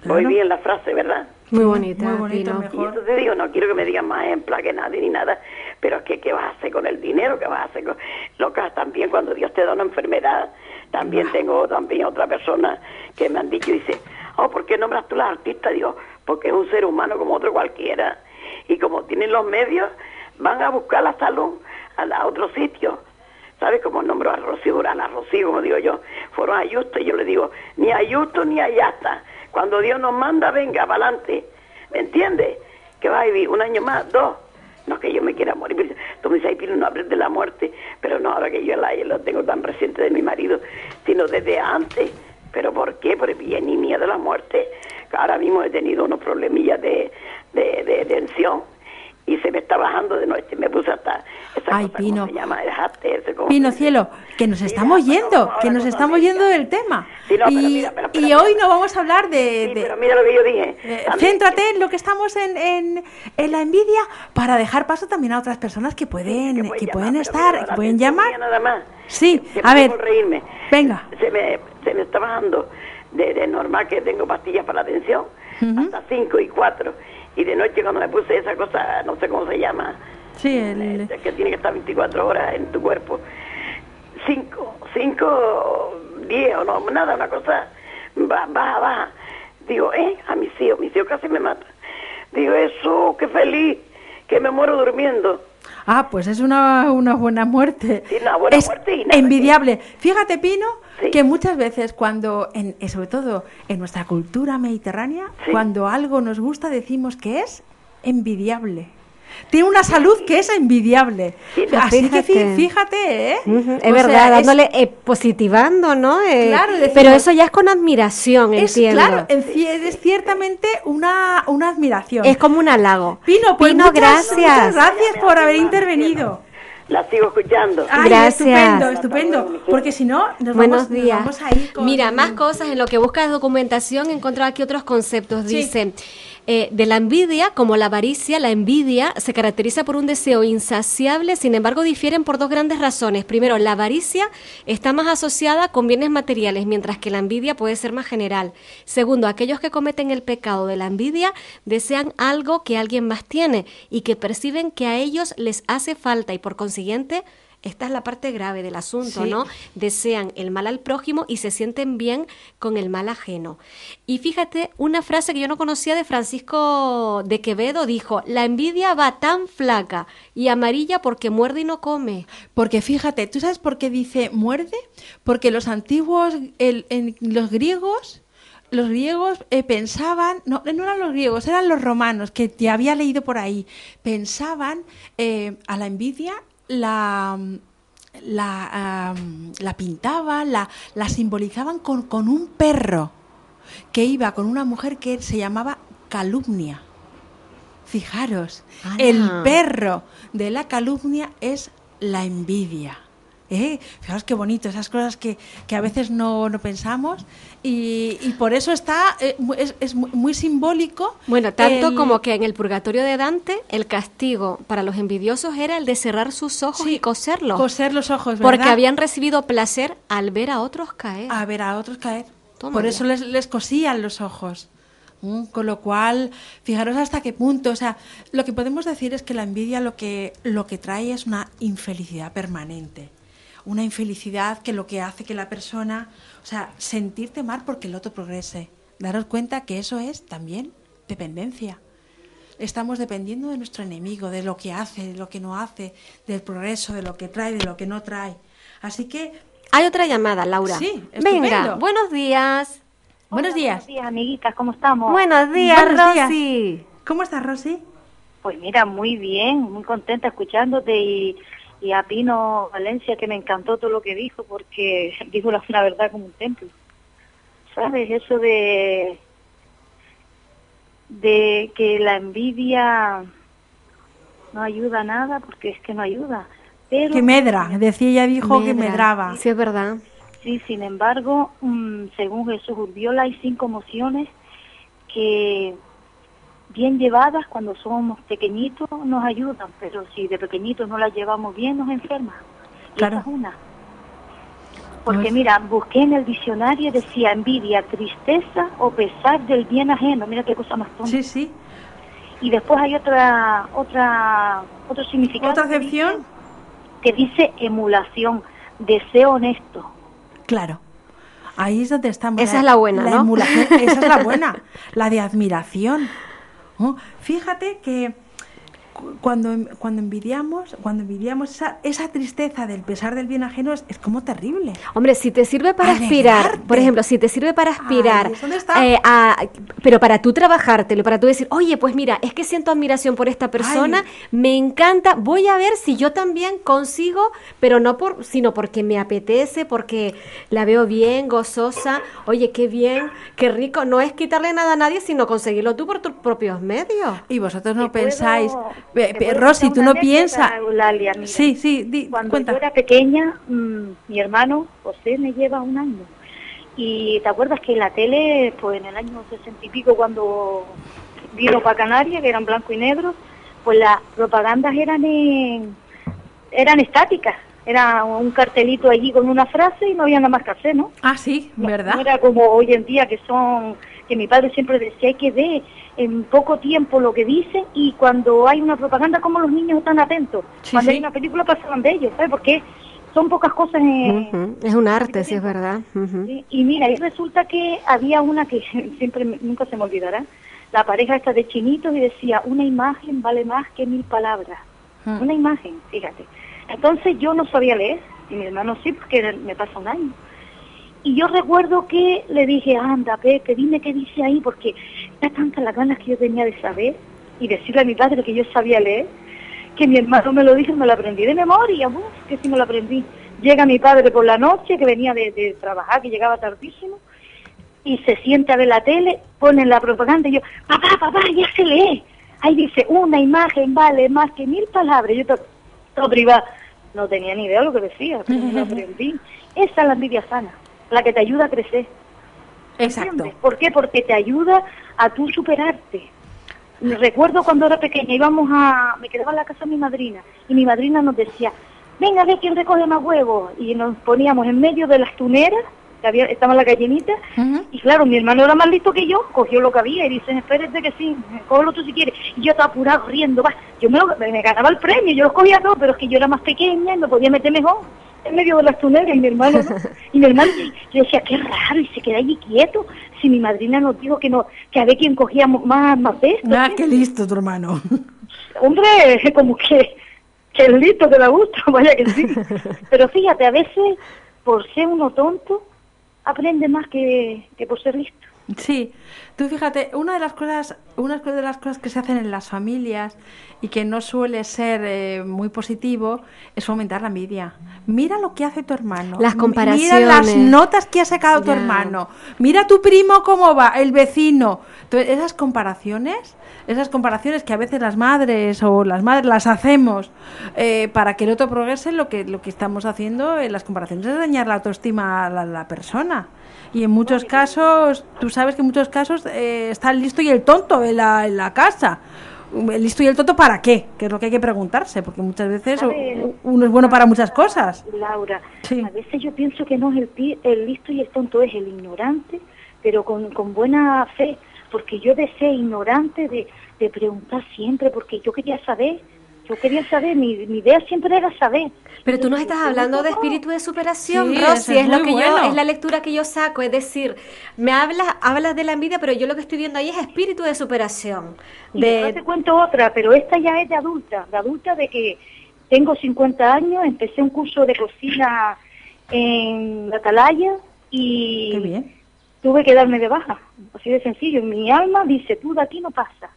Voy Claro. bien la frase, ¿verdad? Muy bonita, muy bonito, Pino. mejor. Y eso te digo, no quiero que me digan más ejempla que nadie ni nada, pero es que ¿qué vas a hacer con el dinero? ¿Qué vas a hacer con...? Locas, también cuando Dios te da una enfermedad, también tengo también otra persona que me han dicho, dice, oh, ¿por qué nombras tú las artistas? Digo, porque es un ser humano como otro cualquiera, y como tienen los medios, van a buscar la salud a, la- a otro sitio. ¿Sabes cómo nombro a Rocío Durán? A Rocío, como digo yo, fueron a Justo y yo le digo, ni a Justo ni a Yasta. Cuando Dios nos manda, venga, para adelante. ¿Me entiendes? Que va a vivir un año más, dos. No es que yo me quiera morir. Tú me dices, no hables de la muerte. Pero no, ahora que yo la, lo tengo tan reciente de mi marido, sino desde antes. ¿Pero por qué? Por bien y miedo a la muerte. Ahora mismo he tenido unos problemillas de, de, de tensión y se me está bajando de noche. Me puse hasta esa Ay, cosa, Pino. ¿cómo se llama? El haste ese, ¿cómo Pino se- cielo, que nos estamos yendo, que nos estamos yendo del tema. Sí, no, pero y, mira, pero y espera, hoy no vamos a hablar de, Sí, de- pero mira lo que yo dije. eh, céntrate en lo que estamos en, en, en la envidia para dejar paso también a otras personas que pueden, que, pueden estar, que pueden llamar. Nada más. Sí, Que a ver, reírme. venga. Se me, se me está bajando de, de normal que tengo pastillas para la atención hasta 5 y 4. Y de noche cuando me puse esa cosa, no sé cómo se llama, Sí, el, eh, que tiene que estar 24 horas en tu cuerpo. 5, 5, 10 o no, nada, una cosa ba- baja, baja. Digo, eh, a mis hijos, mis hijos casi me matan. Digo, eso, qué feliz, que me muero durmiendo. Ah, pues es una, una buena muerte. Sí, una buena es muerte y nada envidiable. Fíjate, Pino, Sí. que muchas veces cuando, en, eh, sobre todo en nuestra cultura mediterránea, Sí. cuando algo nos gusta decimos que es envidiable. Tiene una salud que es envidiable. Sí, Así que fí- fíjate. fíjate, ¿eh? Es O verdad, sea, es- dándole, eh, positivando, ¿no? Eh, Claro, decimos- pero eso ya es con admiración, es, entiendo. claro, es ciertamente una, una admiración. Es como un halago. Pino, pues Pino, muchas, gracias. muchas gracias por haber intervenido. La sigo escuchando. Ay, Gracias. estupendo, estupendo. Porque si no, nos Buenos vamos, nos días. vamos a ir con... Mira, más cosas en lo que buscas documentación, he encontrado aquí otros conceptos. Sí. Dice, eh, de la envidia, como la avaricia, la envidia se caracteriza por un deseo insaciable, sin embargo difieren por dos grandes razones. Primero, la avaricia está más asociada con bienes materiales, mientras que la envidia puede ser más general. Segundo, aquellos que cometen el pecado de la envidia desean algo que alguien más tiene y que perciben que a ellos les hace falta y por consiguiente esta es la parte grave del asunto, Sí. ¿no? Desean el mal al prójimo y se sienten bien con el mal ajeno. Y fíjate, una frase que yo no conocía de Francisco de Quevedo dijo, la envidia va tan flaca y amarilla porque muerde y no come. Porque fíjate, ¿tú sabes por qué dice muerde? Porque los antiguos, el- los griegos, los griegos eh, pensaban, no, no eran los griegos, eran los romanos, que te había leído por ahí, pensaban eh, a la envidia, la, la, la pintaban, la, la simbolizaban con, con un perro que iba con una mujer que se llamaba calumnia. Fijaros, el perro de la calumnia es la envidia. ¿Eh? Fijaros qué bonito, esas cosas que, que a veces no, no pensamos y, y por eso está, eh, es, es muy, simbólico. Bueno, tanto el- como que en el purgatorio de Dante el castigo para los envidiosos era el de cerrar sus ojos Sí, y coserlos. coser los ojos, Porque ¿verdad? habían recibido placer al ver a otros caer. a ver a otros caer. Toma Por ya. eso les, les cosían los ojos. Con lo cual, fijaros hasta qué punto. O sea, lo que podemos decir es que la envidia lo que, lo que trae es una infelicidad permanente. Una infelicidad que lo que hace que la persona, o sea, sentirte mal porque el otro progrese. Daros cuenta que eso es también dependencia. Estamos dependiendo de nuestro enemigo, de lo que hace, de lo que no hace, del progreso, de lo que trae, de lo que no trae. Así que, Hay otra llamada, Laura. Sí, Venga, buenos días. buenos días. Buenos días, amiguitas, ¿cómo estamos? Buenos días, Buenos días. Rosy. ¿Cómo estás, Rosy? Pues mira, muy bien, muy contenta escuchándote y, y a Pino Valencia que me encantó todo lo que dijo porque dijo la, la verdad como un templo. ¿Sabes? Eso de de que la envidia no ayuda a nada porque es que no ayuda. Pero Que medra, decía ella dijo que Medra. medraba. Sí, es verdad. Sí, sin embargo, mm, según Jesús Urbiola, hay cinco emociones que bien llevadas cuando somos pequeñitos nos ayudan, pero si de pequeñitos no las llevamos bien nos enferma. Y Claro. esta es una. Porque mira, busqué en el diccionario decía envidia, tristeza o pesar del bien ajeno. Mira qué cosa más tonta. Sí, sí. Y después hay otra otra otro significado ¿Otra acepción? que dice emulación, deseo honesto. Claro. Ahí es donde estamos. Esa es la buena, ¿no? emulación, esa es la buena, la de admiración. Fíjate que cuando, cuando envidiamos, cuando envidiamos esa, esa tristeza del pesar del bien ajeno es, es como terrible. Hombre, si te sirve para aspirar, por ejemplo, si te sirve para aspirar, está. eh, a- pero para tú trabajártelo, para tú decir, oye, pues mira, es que siento admiración por esta persona, Ay. me encanta, voy a ver si yo también consigo, pero no por, sino porque me apetece, porque la veo bien, gozosa, oye, qué bien, qué rico, no es quitarle nada a nadie, sino conseguirlo tú por tus propios medios. Y vosotros no ¿Te puedo- puedo Rosy, tú no piensas. Eulalia? Sí, sí, di, Cuando cuenta. yo era pequeña, mm, mi hermano José me lleva un año. Y te acuerdas que en la tele, pues en el año sesenta y pico, cuando vino para Canarias, que eran blanco y negro, pues las propagandas eran en, eran estáticas. Era un cartelito allí con una frase y no había nada más que hacer, ¿no? Ah, sí, No- ¿verdad? No era como hoy en día que son, que mi padre siempre decía, hay que ver en poco tiempo lo que dicen y cuando hay una propaganda, como los niños están atentos. Sí, cuando sí. hay una película pasaban de ellos, ¿sabes? Porque son pocas cosas en... Es un arte, sí es verdad. Y mira, y resulta que había una que siempre, nunca se me olvidará, la pareja esta de chinitos y decía, una imagen vale más que mil palabras. Una imagen, fíjate. Entonces yo no sabía leer, y mi hermano sí, porque me pasa un año. Y yo recuerdo que le dije, anda, Pepe, dime qué dice ahí, porque era tantas las ganas que yo tenía de saber y decirle a mi padre que yo sabía leer, que mi hermano me lo dijo y me lo aprendí de memoria, uf, que sí me lo aprendí. Llega mi padre por la noche, que venía de, de trabajar, que llegaba tardísimo, y se sienta a ver la tele, ponen la propaganda y yo, papá, papá, ya se lee. Ahí dice, una imagen vale más que mil palabras. Yo to- todo privado, no tenía ni idea de lo que decía, pero me lo aprendí. Esa es la envidia sana, la que te ayuda a crecer. Exacto. ¿entiendes? ¿Por qué? Porque te ayuda a tú superarte. Recuerdo cuando era pequeña, íbamos a, me quedaba en la casa de mi madrina, y mi madrina nos decía, venga, ve quién recoge más huevos, y nos poníamos en medio de las tuneras, que había, estaba la gallinita, y claro, mi hermano era más listo que yo, cogió lo que había y dice, espérate que sí, cógelo tú si quieres. Y yo estaba apurado, riendo, va. Yo me, lo- me ganaba el premio, yo los cogía todo, pero es que yo era más pequeña y me podía meter mejor en medio de las tuneras y mi hermano no. Y mi hermano, yo decía, qué raro, y se queda allí quieto. Si mi madrina nos dijo que no, que a ver quién cogía más, más de esto. Ah, qué listo tu hermano. Hombre, como que, que es listo, que le gusta, vaya que sí. Pero fíjate, a veces, por ser uno tonto, aprende más que, que por ser listo. Sí, tú fíjate, una de las cosas, una de las cosas que se hacen en las familias y que no suele ser eh, muy positivo es fomentar la envidia. Mira lo que hace tu hermano. Las M- Mira las comparaciones. notas que ha sacado tu hermano. Mira tu primo cómo va, el vecino. Entonces, esas comparaciones, esas comparaciones que a veces las madres o las madres las hacemos eh, para que el otro progrese, lo que, lo que estamos haciendo en las comparaciones es dañar la autoestima a la, la persona. Y en muchos casos, tú sabes que en muchos casos eh, está el listo y el tonto en la, en la casa. ¿El listo y el tonto para qué? Que es lo que hay que preguntarse, porque muchas veces uno es bueno para muchas cosas. Laura, Sí. a veces yo pienso que no es el, el listo y el tonto, es el ignorante, pero con, con buena fe, porque yo de ser ignorante, de, de preguntar siempre, porque yo quería saber, yo quería saber, mi, mi idea siempre era saber. Pero tú nos estás yo hablando de pregunto, espíritu de superación, Sí, Rosy, es es, lo que yo, es la lectura que yo saco, es decir, me hablas, hablas de la envidia, pero yo lo que estoy viendo ahí es espíritu de superación. Y después te De, cuento otra, pero esta ya es de adulta, de adulta de que tengo 50 años, empecé un curso de cocina en la Atalaya y Qué bien. tuve que darme de baja, así de sencillo. Mi alma dice, tú de aquí no pasa.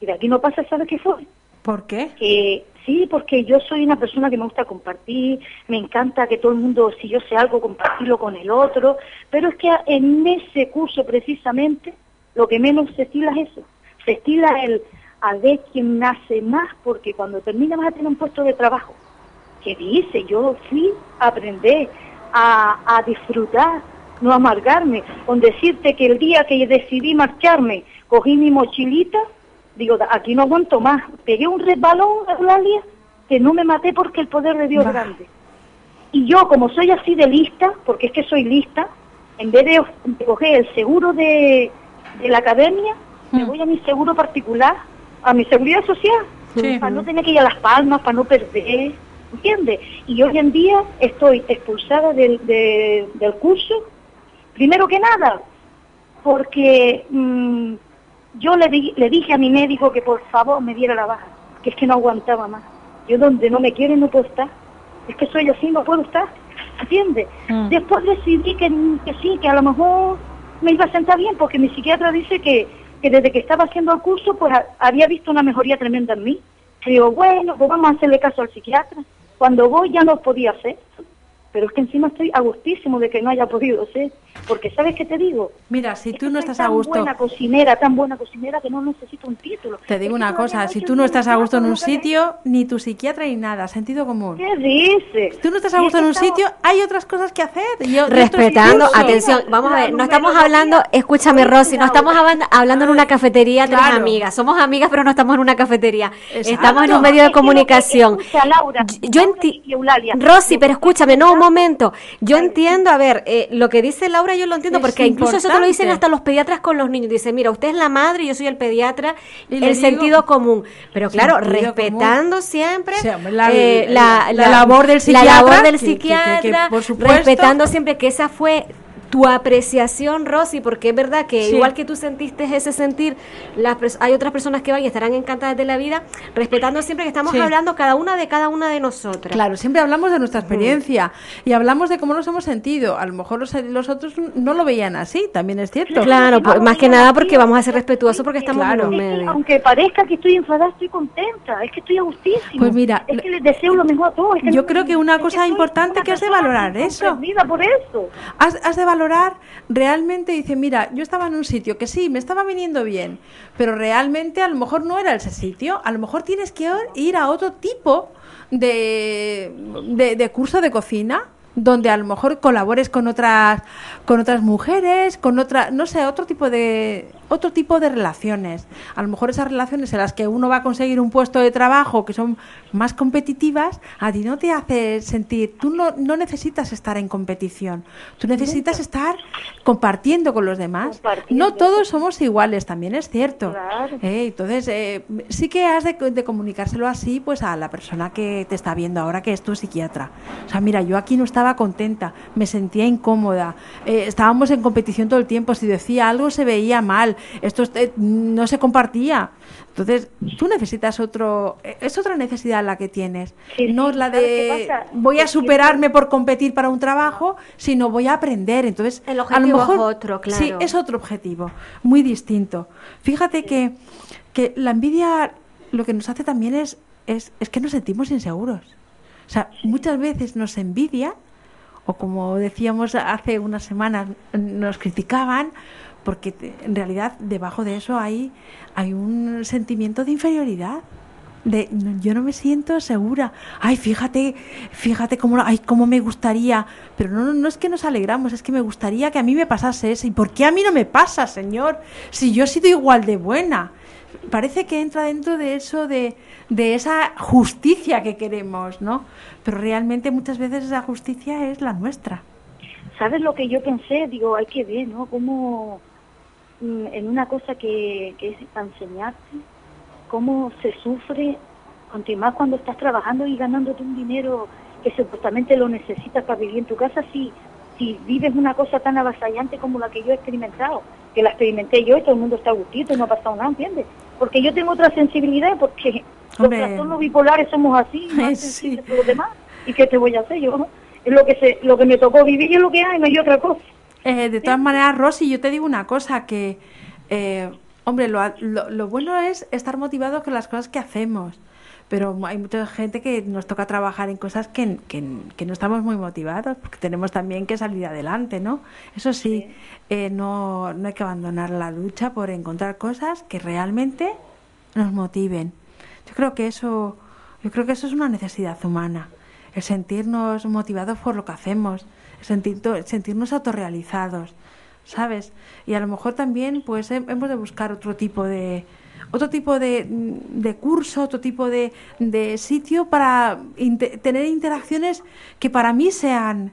Y de aquí no pasa, ¿sabes qué fue? ¿Por qué? Que sí, porque yo soy una persona que me gusta compartir, me encanta que todo el mundo, si yo sé algo, compartirlo con el otro, pero es que en ese curso precisamente lo que menos se estila es eso, se estila el a ver quién nace más, porque cuando termina vas a tener un puesto de trabajo. ¿Qué dice? Yo fui a aprender, a, a disfrutar, no amargarme, con decirte que el día que decidí marcharme, cogí mi mochilita, digo, aquí no aguanto más, pegué un resbalón, Eulalia, que no me maté porque el poder de Dios es grande. Y yo, como soy así de lista, porque es que soy lista, en vez de, de coger el seguro de, de la academia, me Mm. voy a mi seguro particular, a mi seguridad social, Sí. para no tener que ir a Las Palmas, para no perder, ¿entiendes? Y hoy en día estoy expulsada del, de- del curso, primero que nada, porque mm, yo le, di- le dije a mi médico que por favor me diera la baja, que es que no aguantaba más. Yo donde no me quieren no puedo estar. Es que soy así, no puedo estar. ¿Entiendes? Mm. Después decidí que, que sí, que a lo mejor me iba a sentar bien, porque mi psiquiatra dice que, que desde que estaba haciendo el curso, pues a- había visto una mejoría tremenda en mí. Y digo, bueno, pues vamos a hacerle caso al psiquiatra. Cuando voy ya no podía hacer. Pero es que encima estoy a gustísimo de que no haya podido ser. Porque, ¿sabes qué te digo? Mira, si Es tú no estás a tan gusto, buena cocinera, tan buena cocinera que no necesito un título. te digo una cosa, si tú no estás a gusto en un sitio, ni tu psiquiatra ni nada, sentido común. ¿Qué dices? Si tú no estás a gusto en un estamos- sitio, hay otras cosas que hacer. y- y otros respetando, atención, vamos a ver, no estamos hablando, escúchame Rosy, no estamos hablando, hablando en una cafetería tres Claro. amigas, somos amigas pero no estamos en una cafetería, Exacto. estamos en un medio de comunicación. escucha, Laura, Yo Laura. Rosy, pero escúchame, no, momento. Yo entiendo, a ver, eh, lo que dice Laura yo lo entiendo, Es porque incluso eso te lo dicen hasta los pediatras con los niños. Dice, mira, usted es la madre, yo soy el pediatra, Y el digo- sentido común. Pero claro, respetando siempre la- eh, la- la labor del psiquiatra, labor del que- que- que- que, psiquiatra, por supuesto- respetando siempre que esa fue tu apreciación, Rosy, porque es verdad que Sí. igual que tú sentiste ese sentir, las hay otras personas que van y estarán encantadas de la vida, respetando siempre que estamos Sí. hablando cada una de cada una de nosotras. Claro, siempre hablamos de nuestra experiencia y hablamos de cómo nos hemos sentido. A lo mejor los, los otros no lo veían así, también es cierto. Claro, Vamos más que nada porque vamos a ser respetuosos porque estamos Claro. en Es que, aunque parezca que estoy enfadada, estoy contenta. Es que estoy a gustísimo. Pues mira, es que les deseo lo mejor a todos. Es yo no- creo que una es cosa soy importante una que has de valorar eso. por eso. Has, has de valorar realmente, dice, mira, yo estaba en un sitio que sí, me estaba viniendo bien, pero realmente a lo mejor no era ese sitio, a lo mejor tienes que ir a otro tipo de, de, de curso de cocina donde a lo mejor colabores con otras con otras mujeres, con otra, no sé, otro tipo de otro tipo de relaciones. A lo mejor esas relaciones en las que uno va a conseguir un puesto de trabajo que son más competitivas, a ti no te hace sentir, tú no, no necesitas estar en competición, tú necesitas estar compartiendo con los demás. No todos somos iguales, también es cierto. Claro. Eh, entonces, eh, sí que has de, de comunicárselo así pues a la persona que te está viendo ahora, que es tu psiquiatra. O sea, mira, yo aquí no estaba contenta, me sentía incómoda, eh, estábamos en competición todo el tiempo, si decía algo se veía mal, esto eh, no se compartía. Entonces, tú necesitas otro, eh, es otra necesidad la que tienes. Sí, no sí, es la ¿sabes de voy a superarme por competir para un trabajo, sino voy a aprender. Entonces, El a objetivo lo es otro, Sí, claro. es otro objetivo, muy distinto. Fíjate que, que la envidia lo que nos hace también es, es, es que nos sentimos inseguros. O sea, muchas veces nos envidia, o como decíamos hace unas semanas, nos criticaban, porque en realidad debajo de eso hay, hay un sentimiento de inferioridad. De, yo no me siento segura. Ay, fíjate, fíjate cómo, ay, cómo me gustaría. Pero no, no es que nos alegramos, es que me gustaría que a mí me pasase eso. ¿Y por qué a mí no me pasa, Señor? Si yo he sido igual de buena. Parece que entra dentro de eso, de, de esa justicia que queremos, ¿no? Pero realmente muchas veces esa justicia es la nuestra. ¿Sabes lo que yo pensé? Digo, hay que ver, ¿no? Cómo en una cosa que, que es para enseñarte, cómo se sufre, cuanto más cuando estás trabajando y ganándote un dinero que supuestamente lo necesitas para vivir en tu casa, si, si vives una cosa tan avasallante como la que yo he experimentado, que la experimenté yo y todo el mundo está gustito y no ha pasado nada, ¿entiendes? Porque yo tengo otra sensibilidad, porque Hombre. los trastornos bipolares somos así, más sensibles que los demás. ¿Y qué te voy a hacer yo? Es lo que, se, lo que me tocó vivir y es lo que hay, no hay otra cosa. Eh, de todas maneras, Rosy, yo te digo una cosa, que, eh, hombre, lo, lo- lo bueno es estar motivados con las cosas que hacemos, pero hay mucha gente que nos toca trabajar en cosas que, que- que no estamos muy motivados, porque tenemos también que salir adelante, ¿no? Eso sí, eh, no, no hay que abandonar la lucha por encontrar cosas que realmente nos motiven. Yo creo que eso, yo creo que eso es una necesidad humana, el sentirnos motivados por lo que hacemos, sentir- sentirnos autorrealizados, ¿sabes? Y a lo mejor también, pues, he- hemos de buscar otro tipo de otro tipo de, de curso, otro tipo de, de sitio para tener interacciones que para mí sean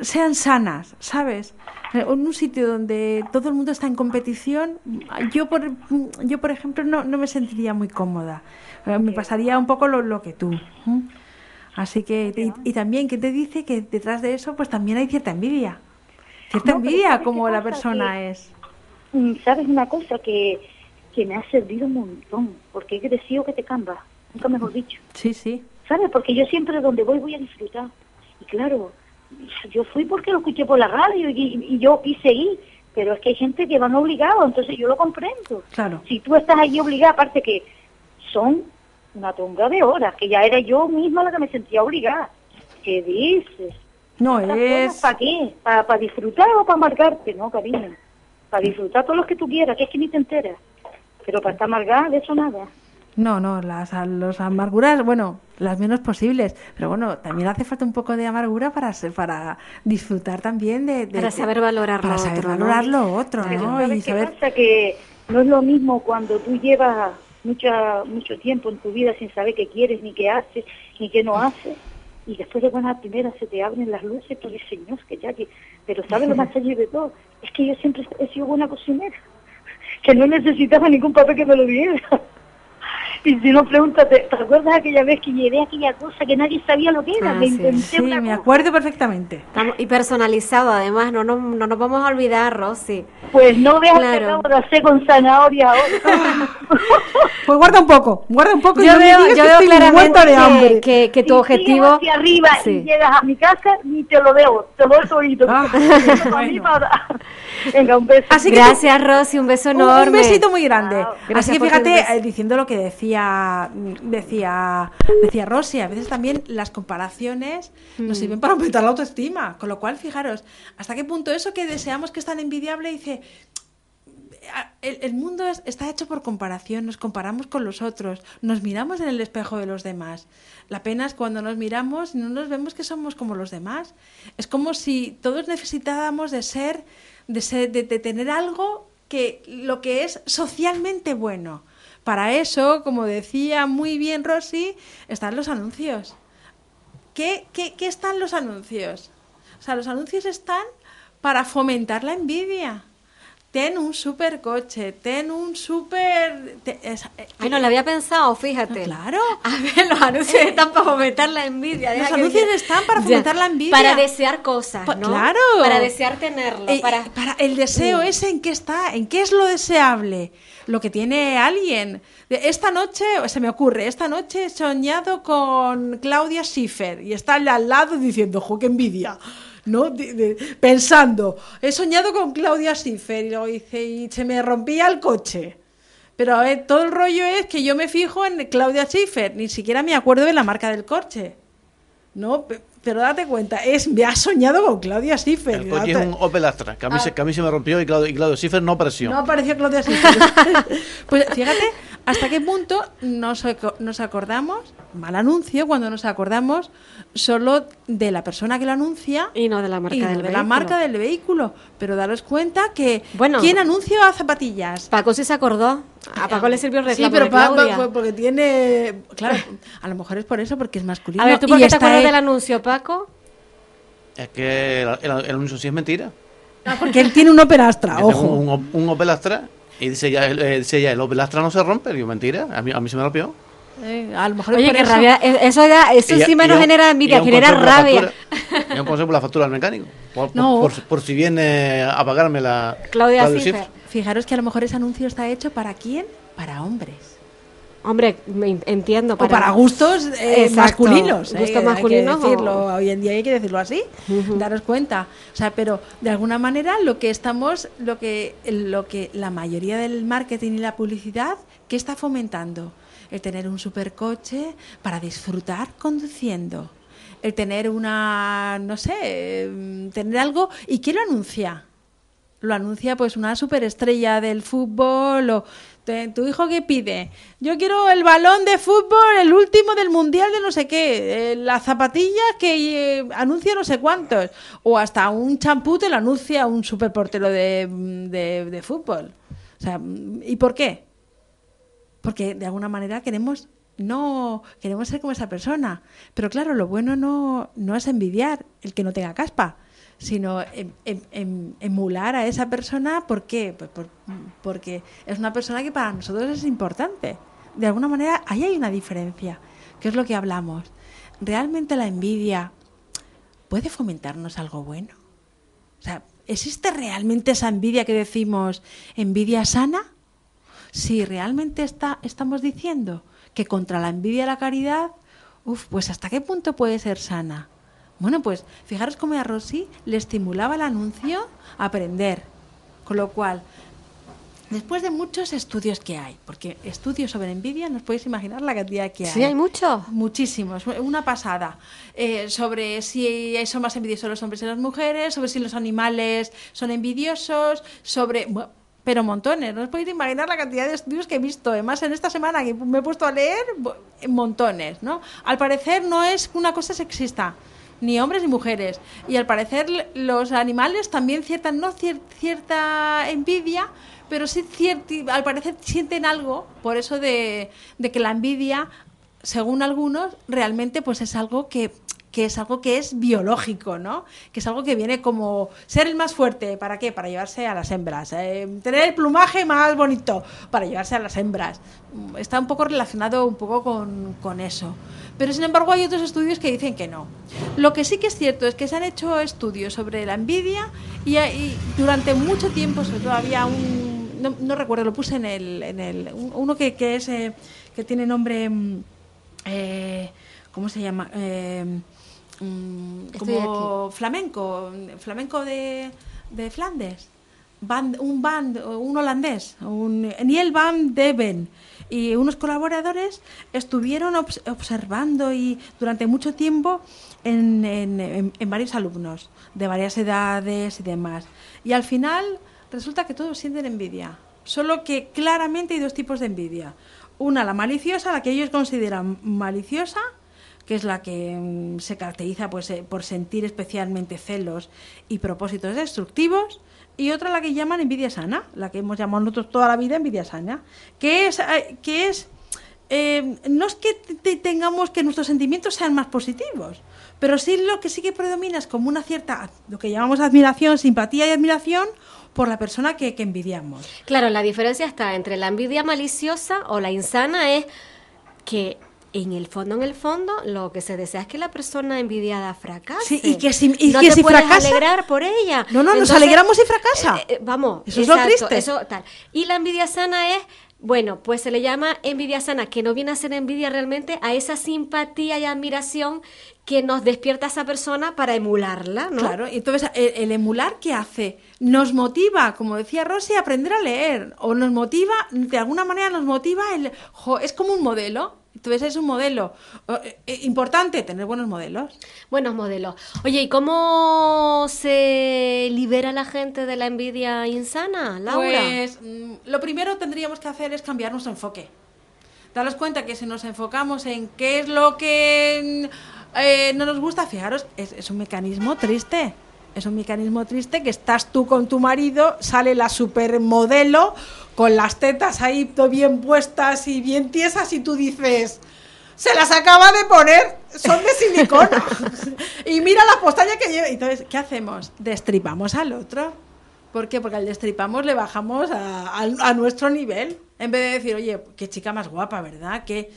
sean sanas, ¿sabes? En un sitio donde todo el mundo está en competición, yo por, yo por ejemplo no, no me sentiría muy cómoda. Eh, Me pasaría un poco lo, lo que tú. Así que, y, y también, ¿qué te dice? Que detrás de eso pues también hay cierta envidia. Cierta No, envidia ¿sabes qué como la persona Que- es. Mm, ¿Sabes una cosa que, que me ha servido un montón? Porque he crecido que te cambia, nunca mejor dicho. Sí, sí. ¿Sabes? Porque yo siempre donde voy voy a disfrutar. Y claro, yo fui porque lo escuché por la radio y, y yo y seguí. Pero es que hay gente que van obligados, entonces yo lo comprendo. Claro. Si tú estás allí obligada, aparte que son una tonga de horas, que ya era yo misma la que me sentía obligada. ¿Qué dices? No ¿Para es... qué? ¿Para disfrutar o para amargarte? No, cariño. Para disfrutar todos los que tú quieras, que es que ni te enteras. Pero para estar amargada, de eso nada. No, no, las, los amarguras, bueno, las menos posibles, pero bueno, también hace falta un poco de amargura para ser, para disfrutar también de, de- Para saber valorar para lo saber otro, ¿no? valorar lo otro, Pero ¿no? ¿sabes Y qué saber pasa? Que no es lo mismo cuando tú llevas mucha, mucho tiempo en tu vida sin saber qué quieres, ni qué haces, ni qué no haces. Y después de buenas primeras se te abren las luces, tú dices, Señor, que ya que... Pero ¿sabes lo más allá de todo? Es que yo siempre he sido buena cocinera, que no necesitaba ningún papel que me lo diera. Y si no, pregúntate, ¿te acuerdas aquella vez que llevé aquella cosa que nadie sabía lo que era? Ah, me sí. inventé Sí, una me cosa. acuerdo perfectamente. Estamos- y personalizado, además, no, no, no nos vamos a olvidar, Rosy. Pues no veas Claro. que acabo de hacer con zanahoria ahora. Pues guarda un poco, guarda un poco. Yo me veo, yo veo estoy claramente muerta de hambre. que, que, que tu Si objetivo... hacia arriba Sí. y llegas a mi casa, ni te lo debo, te lo doy solito. Ah, bueno. para- Venga, un beso. Así que Gracias, Rosy, un beso Un- enorme. Un besito muy grande. Chao. Así Gracias que fíjate, eh, diciendo lo que decía, decía, decía Rosy, a veces también las comparaciones Mm. nos sirven para aumentar la autoestima. Con lo cual, fijaros, hasta qué punto eso que deseamos que es tan envidiable dice. "Ah, El, el mundo es- está hecho por comparación, nos comparamos con los otros, nos miramos en el espejo de los demás. La pena es cuando nos miramos y no nos vemos que somos como los demás. Es como si todos necesitáramos de ser, de, ser, de, de tener algo que lo que es socialmente bueno. Para eso, como decía muy bien Rosy, están los anuncios. ¿Qué, qué, qué están los anuncios? O sea, los anuncios están para fomentar la envidia. Ten un super coche, ten un super... te- es- eh, Ay, no lo había pensado, fíjate. Claro. A ver, los anuncios están para fomentar la envidia. Los que- anuncios están para Ya. fomentar la envidia. Para desear cosas, Pa- ¿no? claro. Para desear tenerlo. Eh, para... para el deseo ese en qué está, en qué es lo deseable, lo que tiene alguien. Esta noche, se me ocurre, esta noche he soñado con Claudia Schiffer y está al lado diciendo, jo, qué envidia. ¿No? De- de- pensando, he soñado con Claudia Schiffer y luego dice, y se me rompía el coche. Pero a ver, todo el rollo es que yo me fijo en Claudia Schiffer, ni siquiera me acuerdo de la marca del coche. No, Pe- pero date cuenta, es me ha soñado con Claudia Schiffer. El coche es un Opel Astra, que a mí, se, que a mí se me rompió y Claudio, y Claudio Schiffer no apareció. No apareció Claudia Schiffer. pues fíjate hasta qué punto nos, nos acordamos, mal anuncio, cuando nos acordamos solo de la persona que lo anuncia Y no de la marca y no del de vehículo. la marca del vehículo. Pero daros cuenta que Bueno. ¿quién anuncia a zapatillas? Paco sí se acordó. A Paco le sirvió el Sí, pero de pa- pa- Claudia. pa- porque tiene... Claro, a lo mejor es por eso, porque es masculino. A ver, ¿tú por qué te acuerdas él- del anuncio, Paco? Es que el, el- el anuncio sí es mentira. Ah, Porque él tiene un Opel Astra, ojo. Un, Op- un Opel Astra y dice ya, el, eh, dice ya, el Opel Astra no se rompe. Digo, mentira, a mí, a mí se me rompió. Eh, a lo mejor es Oye, qué eso. rabia. e- Eso, ya, eso ya- sí genera envidia, genera rabia. y un consejo por la factura al mecánico. Por, No. por, por si viene a pagarme la. Claudia. Schiffer. Fijaros que a lo mejor ese anuncio está hecho para quién? Para hombres. Hombre, me entiendo. o para gustos eh, masculinos. eh, gustos hay que masculinos o- decirlo, Hoy en día hay que decirlo así, daros cuenta. O sea, pero de alguna manera lo que estamos, lo que, lo que la mayoría del marketing y la publicidad, ¿qué está fomentando? El tener un supercoche para disfrutar conduciendo. El tener una, no sé, eh, tener algo. ¿Y quién lo anuncia? lo anuncia pues una superestrella del fútbol o tu hijo que pide yo quiero el balón de fútbol el último del mundial de no sé qué eh, las zapatillas que eh, anuncia no sé cuántos. O hasta un champú te lo anuncia un superportero de, de, de fútbol. O sea y por qué porque de alguna manera queremos no queremos ser como esa persona. Pero claro lo bueno no, no es envidiar el que no tenga caspa sino em- em- em- emular a esa persona ¿por qué? Pues por- porque es una persona que para nosotros es importante de alguna manera ahí hay una diferencia que es lo que hablamos realmente la envidia puede fomentarnos algo bueno o sea ¿existe realmente esa envidia que decimos envidia sana? si realmente está, estamos diciendo que contra la envidia la caridad, uf, pues hasta qué punto puede ser sana. Bueno, pues fijaros cómo a Rosy le estimulaba el anuncio a aprender. Con lo cual, después de muchos estudios que hay, porque estudios sobre envidia, no os podéis imaginar la cantidad que hay. Sí, hay mucho. Muchísimos, una pasada. Eh, sobre si son más envidiosos los hombres y las mujeres, sobre si los animales son envidiosos, sobre... bueno, pero montones, no os podéis imaginar la cantidad de estudios que he visto. Además, en esta semana que me he puesto a leer, montones, ¿no? Al parecer no es una cosa sexista, ni hombres ni mujeres. Y al parecer los animales también cierta, no cier- cierta envidia, pero sí cierti- al parecer sienten algo, por eso de, que la envidia según algunos, realmente pues es algo que, es algo que es biológico, ¿no? Que es algo que viene como ser el más fuerte, ¿para qué? Para llevarse a las hembras, eh, tener el plumaje más bonito, para llevarse a las hembras. Está un poco relacionado un poco con eso. Pero sin embargo hay otros estudios que dicen que no. Lo que sí que es cierto es que se han hecho estudios sobre la envidia y, y durante mucho tiempo, sobre todo había un, no, no recuerdo, lo puse en el, en el un- uno que, que es eh, que tiene nombre mm, eh, ¿cómo se llama? Eh, mm, como flamenco, flamenco de, de Flandes. Band- un band, un holandés, un Niel van Deven y unos colaboradores estuvieron obs- observando y durante mucho tiempo en varios alumnos de varias edades y demás. Y al final resulta que todos sienten envidia. Solo que claramente hay dos tipos de envidia. Una, la maliciosa, la que ellos consideran maliciosa, que es la que mm, se caracteriza pues, eh, por sentir especialmente celos y propósitos destructivos, y otra la que llaman envidia sana, la que hemos llamado nosotros toda la vida envidia sana, que es, eh, que es eh, no es que te- tengamos que nuestros sentimientos sean más positivos, pero sí lo que sí que predomina es como una cierta, lo que llamamos admiración, simpatía y admiración por la persona que, que envidiamos. Claro, la diferencia está entre la envidia maliciosa o la insana es que en el fondo, en el fondo, lo que se desea es que la persona envidiada fracase. Sí, y que si- y no que te si puedes fracasa- alegrar por ella. No, no, nos alegramos si fracasa. eh, eh, vamos, Eso es lo triste. eso tal. Y la envidia sana es, bueno, pues se le llama envidia sana, que no viene a ser envidia realmente a esa simpatía y admiración que nos despierta esa persona para emularla, ¿no? Claro, y entonces el, el emular, ¿qué hace? Nos motiva, como decía Rosy, a aprender a leer, o nos motiva, de alguna manera nos motiva, el, jo, es como un modelo, entonces es un modelo. Eh, eh, importante tener buenos modelos. Buenos modelos. Oye, ¿y cómo se libera la gente de la envidia insana, Laura? Pues mm, lo primero tendríamos que hacer es cambiar nuestro enfoque. Daros cuenta que si nos enfocamos en qué es lo que mm, eh, no nos gusta, fijaros, es, es un mecanismo triste. Es un mecanismo triste que estás tú con tu marido, sale la supermodelo con las tetas ahí todo bien puestas y bien tiesas y tú dices, se las acaba de poner, son de silicona. y mira la postaña que lleva. Entonces, ¿qué hacemos? Destripamos al otro. ¿Por qué? Porque al destripamos le bajamos a, a- a nuestro nivel. En vez de decir, oye, qué chica más guapa, ¿verdad? Que,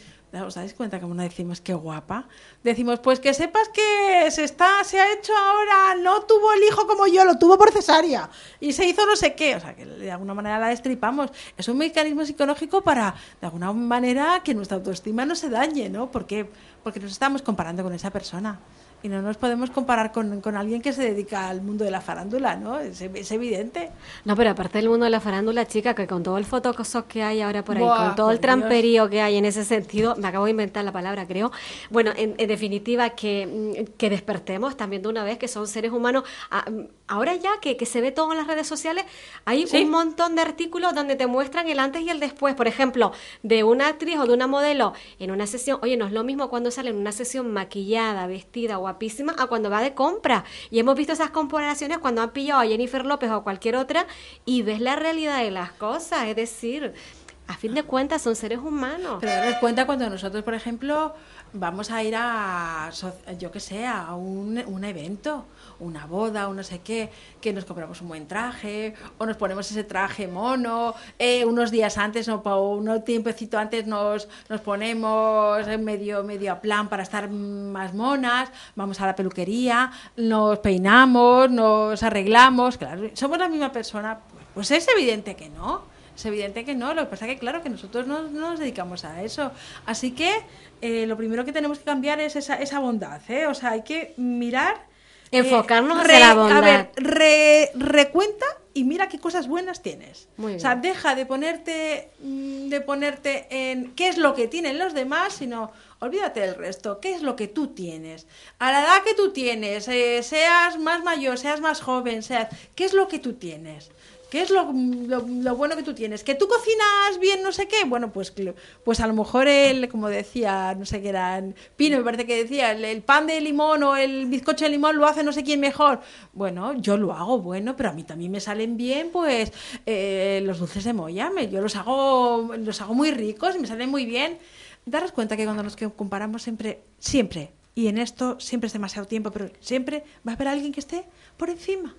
¿Os dais cuenta que no decimos qué guapa? Decimos, pues que sepas que se está, se ha hecho ahora, no tuvo el hijo como yo, lo tuvo por cesárea. Y se hizo no sé qué. O sea, que de alguna manera la destripamos. Es un mecanismo psicológico para, de alguna manera, que nuestra autoestima no se dañe, ¿no? Porque, porque nos estamos comparando con esa persona. Y no nos podemos comparar con, con alguien que se dedica al mundo de la farándula, ¿no? Es, es evidente. No, pero aparte del mundo de la farándula, chica, que con todo el photoshoп que hay ahora por ahí, Buah, con todo el Dios. tramperío que hay en ese sentido, me acabo de inventar la palabra, creo. Bueno, en, en definitiva, que, mm, que despertemos también de una vez que son seres humanos. Ah, mm, Ahora ya que, que se ve todo en las redes sociales, hay Sí. un montón de artículos donde te muestran el antes y el después. Por ejemplo, de una actriz o de una modelo en una sesión. Oye, no es lo mismo cuando sale en una sesión maquillada, vestida, guapísima, a cuando va de compra. Y hemos visto esas comparaciones cuando han pillado a Jennifer López o cualquier otra y ves la realidad de las cosas. Es decir, a fin de cuentas son seres humanos. Pero daros cuenta cuando nosotros, por ejemplo, vamos a ir a, yo que sé, a un, un evento, una boda, o no sé qué, que nos compramos un buen traje, o nos ponemos ese traje mono, eh, unos días antes, o un tiempecito antes nos, nos ponemos en medio, medio a plan para estar más monas, vamos a la peluquería, nos peinamos, nos arreglamos, claro, somos la misma persona, pues, es evidente que no. Es evidente que no, lo que pasa que claro que nosotros no, no nos dedicamos a eso. Así que eh, lo primero que tenemos que cambiar es esa, esa bondad, ¿eh? O sea, hay que mirar... eh, Enfocarnos hacia la bondad. A ver, re- recuenta y mira qué cosas buenas tienes. Muy O sea, bien. deja de ponerte, mm, de ponerte en qué es lo que tienen los demás, sino olvídate del resto, qué es lo que tú tienes. A la edad que tú tienes, eh, seas más mayor, seas más joven, seas, ¿qué es lo que tú tienes? ¿Qué es lo, lo- lo bueno que tú tienes? ¿Que tú cocinas bien no sé qué? Bueno, pues, pues a lo mejor el, como decía, no sé qué era, Pino me parece que decía, el, pan de limón o el bizcocho de limón lo hace no sé quién mejor. Bueno, yo lo hago bueno, pero a mí también me salen bien, pues, eh, los dulces de moya. me- yo los hago, los hago muy ricos y me salen muy bien. Daros cuenta que cuando nos comparamos siempre, siempre, y en esto siempre es demasiado tiempo, pero siempre va a haber alguien que esté por encima.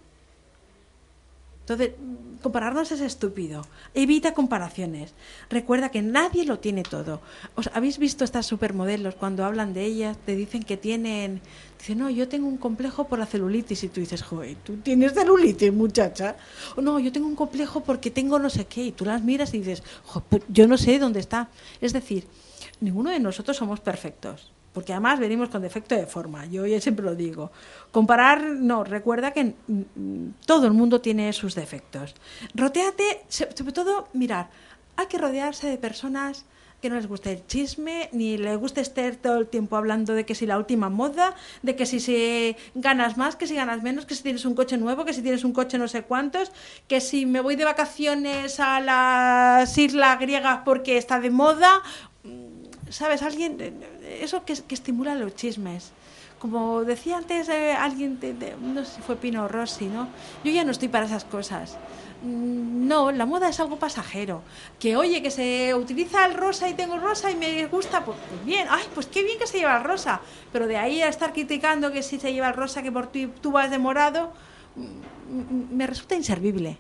Entonces, compararnos es estúpido. Evita comparaciones. Recuerda que nadie lo tiene todo. ¿Os habéis visto estas supermodelos cuando hablan de ellas? Te dicen que tienen. Dicen, no, yo tengo un complejo por la celulitis. Y tú dices, joder, tú tienes celulitis, muchacha. O no, yo tengo un complejo porque tengo no sé qué. Y tú las miras y dices, "Jo, pues yo no sé dónde está. Es decir, ninguno de nosotros somos perfectos. Porque además venimos con defecto de forma, yo siempre lo digo. Comparar, no, recuerda que mm, mm, todo el mundo tiene sus defectos. Rotéate, so- sobre todo, mirar, hay que rodearse de personas que no les guste el chisme, ni les guste estar todo el tiempo hablando de que si la última moda, de que si, se ganas más, que si ganas menos, que si tienes un coche nuevo, que si tienes un coche no sé cuántos, que si me voy de vacaciones a las islas griegas porque está de moda, ¿sabes? Alguien, eh, eso que, que estimula los chismes. Como decía antes eh, alguien, no sé si fue Pino Rossi, ¿no? Yo ya no estoy para esas cosas. Mm, No, la moda es algo pasajero. Que oye, que se utiliza el rosa y tengo rosa y me gusta, pues, pues bien, ay, pues qué bien que se lleva el rosa. Pero de ahí a estar criticando que si se lleva el rosa, que por ti tú vas de morado, mm, mm, me resulta inservible.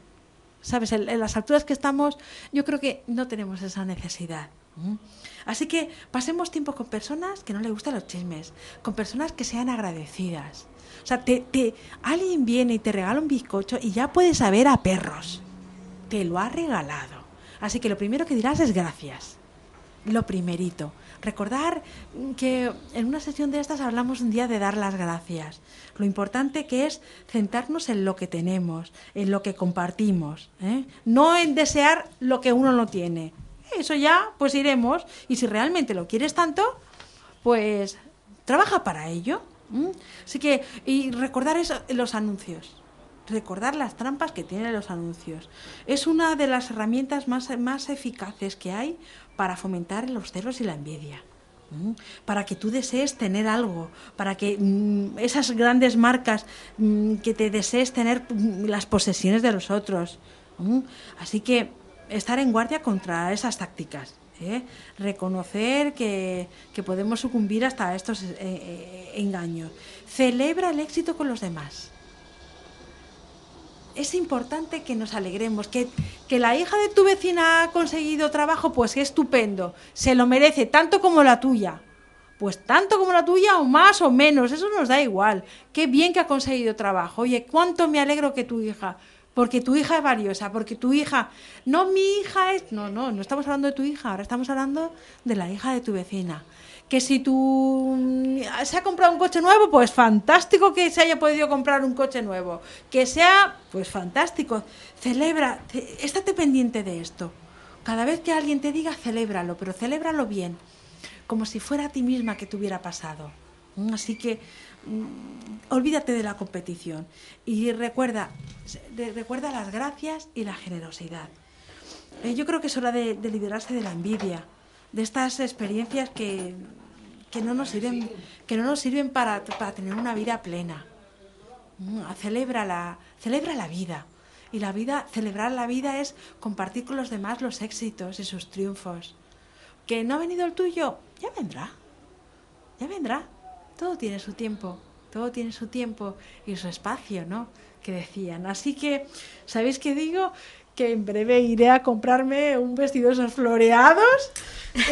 ¿Sabes? En, las alturas que estamos, yo creo que no tenemos esa necesidad. Así que pasemos tiempo con personas que no les gustan los chismes, con personas que sean agradecidas. O sea, te, te- alguien viene y te regala un bizcocho y ya puedes saber a perros. Te lo ha regalado. Así que lo primero que dirás es gracias. Lo primerito. Recordar que en una sesión de estas hablamos un día de dar las gracias. Lo importante que es centrarnos en lo que tenemos, en lo que compartimos. ¿eh? No en desear lo que uno no tiene. Eso ya, pues iremos. Y si realmente lo quieres tanto, pues trabaja para ello. Así que, y recordar eso, los anuncios. Recordar las trampas que tienen los anuncios. Es una de las herramientas más, más eficaces que hay para fomentar los celos y la envidia. Para que tú desees tener algo, para que mm, esas grandes marcas mm, que te desees tener mm, las posesiones de los otros. Así que estar en guardia contra esas tácticas. ¿eh? Reconocer que, que podemos sucumbir hasta estos eh, eh, engaños. Celebra el éxito con los demás. Es importante que nos alegremos, que, que la hija de tu vecina ha conseguido trabajo, pues estupendo, se lo merece tanto como la tuya. Pues tanto como la tuya o más o menos, eso nos da igual. Qué bien que ha conseguido trabajo. Oye, cuánto me alegro que tu hija, porque tu hija es valiosa, porque tu hija, no mi hija es, no, no, no estamos hablando de tu hija, ahora estamos hablando de la hija de tu vecina. Que si tú se ha comprado un coche nuevo, pues fantástico que se haya podido comprar un coche nuevo. Que sea, pues fantástico. Celebra, ce- estate pendiente de esto. Cada vez que alguien te diga, celébralo, pero celébralo bien como si fuera a ti misma que te hubiera pasado. Mm, Así que mm, olvídate de la competición y recuerda, recuerda las gracias y la generosidad. Eh, yo creo que es hora de liberarse de la envidia, de estas experiencias que, que no nos sirven, que no nos sirven para, para tener una vida plena. Mm, Celebra la, celebra la vida. Y la vida, celebrar la vida es compartir con los demás los éxitos y sus triunfos. ¿Que no ha venido el tuyo? Ya vendrá. Ya vendrá. Todo tiene su tiempo. Todo tiene su tiempo y su espacio, ¿no? Que decían. Así que, ¿sabéis qué digo? Que en breve iré a comprarme un vestido esos floreados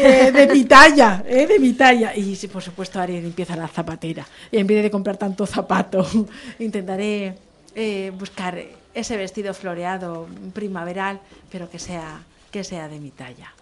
eh, de mi talla, ¿eh? de mi talla. Y por supuesto haré limpieza la zapatera. Y en vez de comprar tanto zapato, intentaré eh, buscar ese vestido floreado primaveral, pero que sea, que sea de mi talla.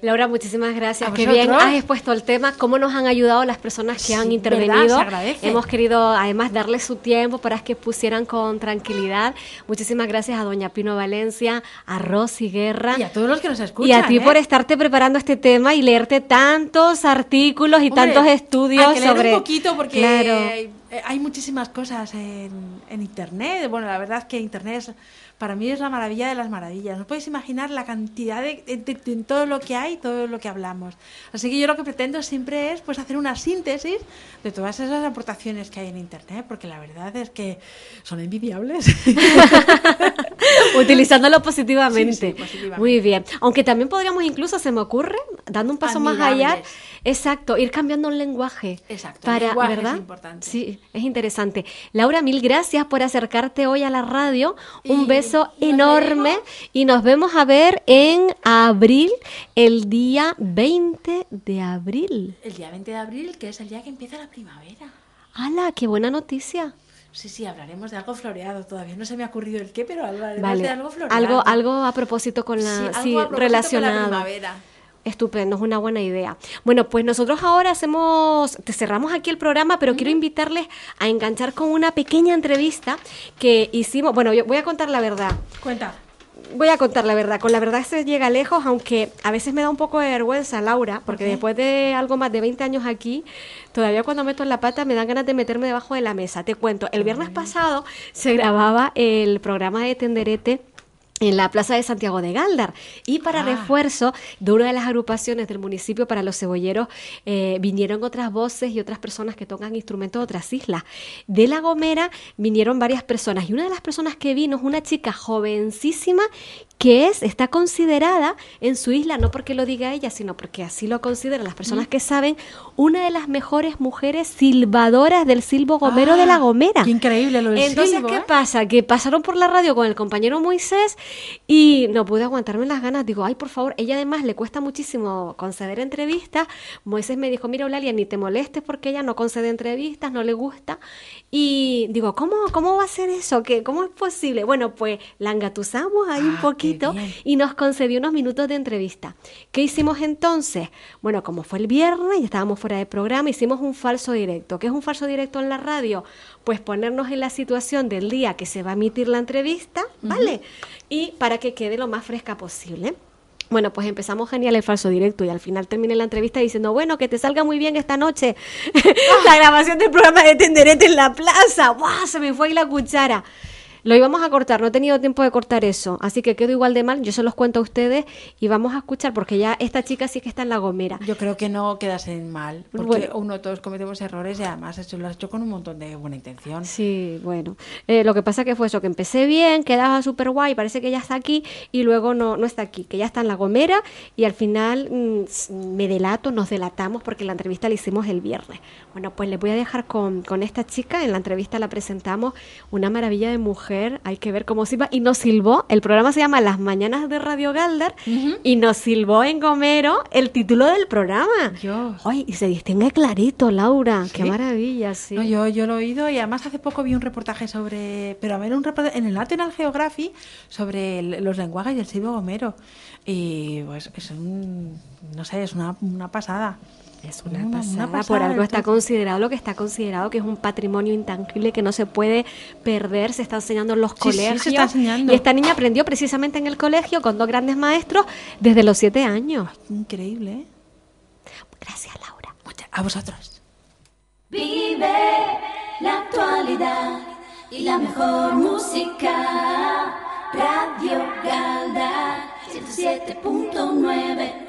Laura, muchísimas gracias. ¿A Qué bien has expuesto el tema, cómo nos han ayudado las personas que han intervenido. Hemos querido además darles su tiempo para que pusieran con tranquilidad. Muchísimas gracias a doña Pino Valencia, a Rosy Guerra. Y a todos los que nos escuchan. Y a ti ¿eh? por estarte preparando este tema y leerte tantos artículos y Hombre, tantos estudios hay que leer sobre. un poquito porque Claro. hay, eh, hay muchísimas cosas en, en internet. Bueno, la verdad es que internet es- para mí es la maravilla de las maravillas. No podéis imaginar la cantidad de, de- de- de todo lo que hay, todo lo que hablamos. Así que yo lo que pretendo siempre es pues hacer una síntesis de todas esas aportaciones que hay en internet, porque la verdad es que son envidiables. Utilizándolo positivamente. Sí, sí, positivamente. Muy bien. Aunque también podríamos incluso, se me ocurre, dando un paso más allá, exacto, ir cambiando el lenguaje. Exacto, el Para, es ¿verdad? importante. Sí, es interesante. Laura, mil gracias por acercarte hoy a la radio. Un Y beso enorme y nos vemos a ver en abril, el día 20 de abril. el día 20 de abril, que es el día que empieza la primavera. ¡Hala, qué buena noticia! Sí, sí, hablaremos de algo floreado. Todavía no se me ha ocurrido el qué, pero hablaremos Vale. de algo floreado. Algo, algo a propósito con la Sí, algo sí, a propósito con la relacionado. primavera. Estupendo, es una buena idea. Bueno, pues nosotros ahora hacemos, te cerramos aquí el programa, pero quiero invitarles a enganchar con una pequeña entrevista que hicimos. Bueno, yo voy a contar la verdad. Cuenta. Voy a contar la verdad. Con la verdad se llega lejos, aunque a veces me da un poco de vergüenza, Laura, porque después de algo más de 20 años aquí, todavía cuando meto en la pata me dan ganas de meterme debajo de la mesa. Te cuento, el viernes pasado se grababa el programa de Tenderete en la Plaza de Santiago de Galdar. Y para Ah. refuerzo de una de las agrupaciones del municipio para los cebolleros, eh, vinieron otras voces y otras personas que tocan instrumentos de otras islas. De La Gomera vinieron varias personas y una de las personas que vino es una chica jovencísima que es, está considerada en su isla, no porque lo diga ella, sino porque así lo consideran las personas que saben, una de las mejores mujeres silbadoras del silbo gomero de La Ah, Gomera. Qué increíble lo del Entonces, silbo, ¿qué ¿eh? pasa? Que pasaron por la radio con el compañero Moisés y no pude aguantarme las ganas. Digo, ay, por favor, ella además le cuesta muchísimo conceder entrevistas. Moisés me dijo, mira, Eulalia, ni te molestes porque ella no concede entrevistas, no le gusta. Y digo, ¿cómo, cómo va a ser eso? ¿Qué, ¿Cómo es posible? Bueno, pues la engatusamos ahí un Ah, poquito y nos concedió unos minutos de entrevista. ¿Qué hicimos entonces? Bueno, como fue el viernes y estábamos fuera de programa, hicimos un falso directo. ¿Qué es un falso directo en la radio? Pues ponernos en la situación del día que se va a emitir la entrevista, ¿vale? Y para que quede lo más fresca posible. Bueno, pues empezamos genial el falso directo y al final terminé la entrevista diciendo, bueno, que te salga muy bien esta noche la grabación del programa de Tenderete en la plaza. ¡Buah! Se me fue ahí la cuchara. Lo íbamos a cortar, no he tenido tiempo de cortar eso, así que quedo igual de mal, yo se los cuento a ustedes y vamos a escuchar porque ya esta chica sí que está en la gomera. Yo creo que no quedasen mal, porque Bueno. uno todos cometemos errores y además eso lo has hecho con un montón de buena intención. Sí, bueno. Eh, lo que pasa que fue eso, que empecé bien, quedaba súper guay, parece que ya está aquí y luego no, no está aquí, que ya está en la gomera y al final mm, s- me delato, nos delatamos porque la entrevista la hicimos el viernes. Bueno, pues les voy a dejar con, con esta chica, en la entrevista la presentamos, una maravilla de mujer, hay que ver cómo silba y nos silbó, el programa se llama Las Mañanas de Radio Galdar y nos silbó en Gomero el título del programa. Dios. Ay, y se distingue clarito, Laura, qué maravilla, sí. No, yo, yo lo he oído y además hace poco vi un reportaje sobre, pero a ver, un reportaje en el National Geographic sobre el- los lenguajes del silbo gomero. Y pues es un, no sé, es una, una pasada. Es una, Una- pasada, una pasada por algo está considerado lo que está considerado, que es un patrimonio intangible que no se puede perder, se está enseñando en los Sí, sí, se colegios. está enseñando. Y esta niña aprendió precisamente en el colegio con dos grandes maestros desde los siete años. Increíble, ¿eh? Gracias, Laura. Muchas- A vosotros. Vive la actualidad y la mejor música. Radio Galda 107.3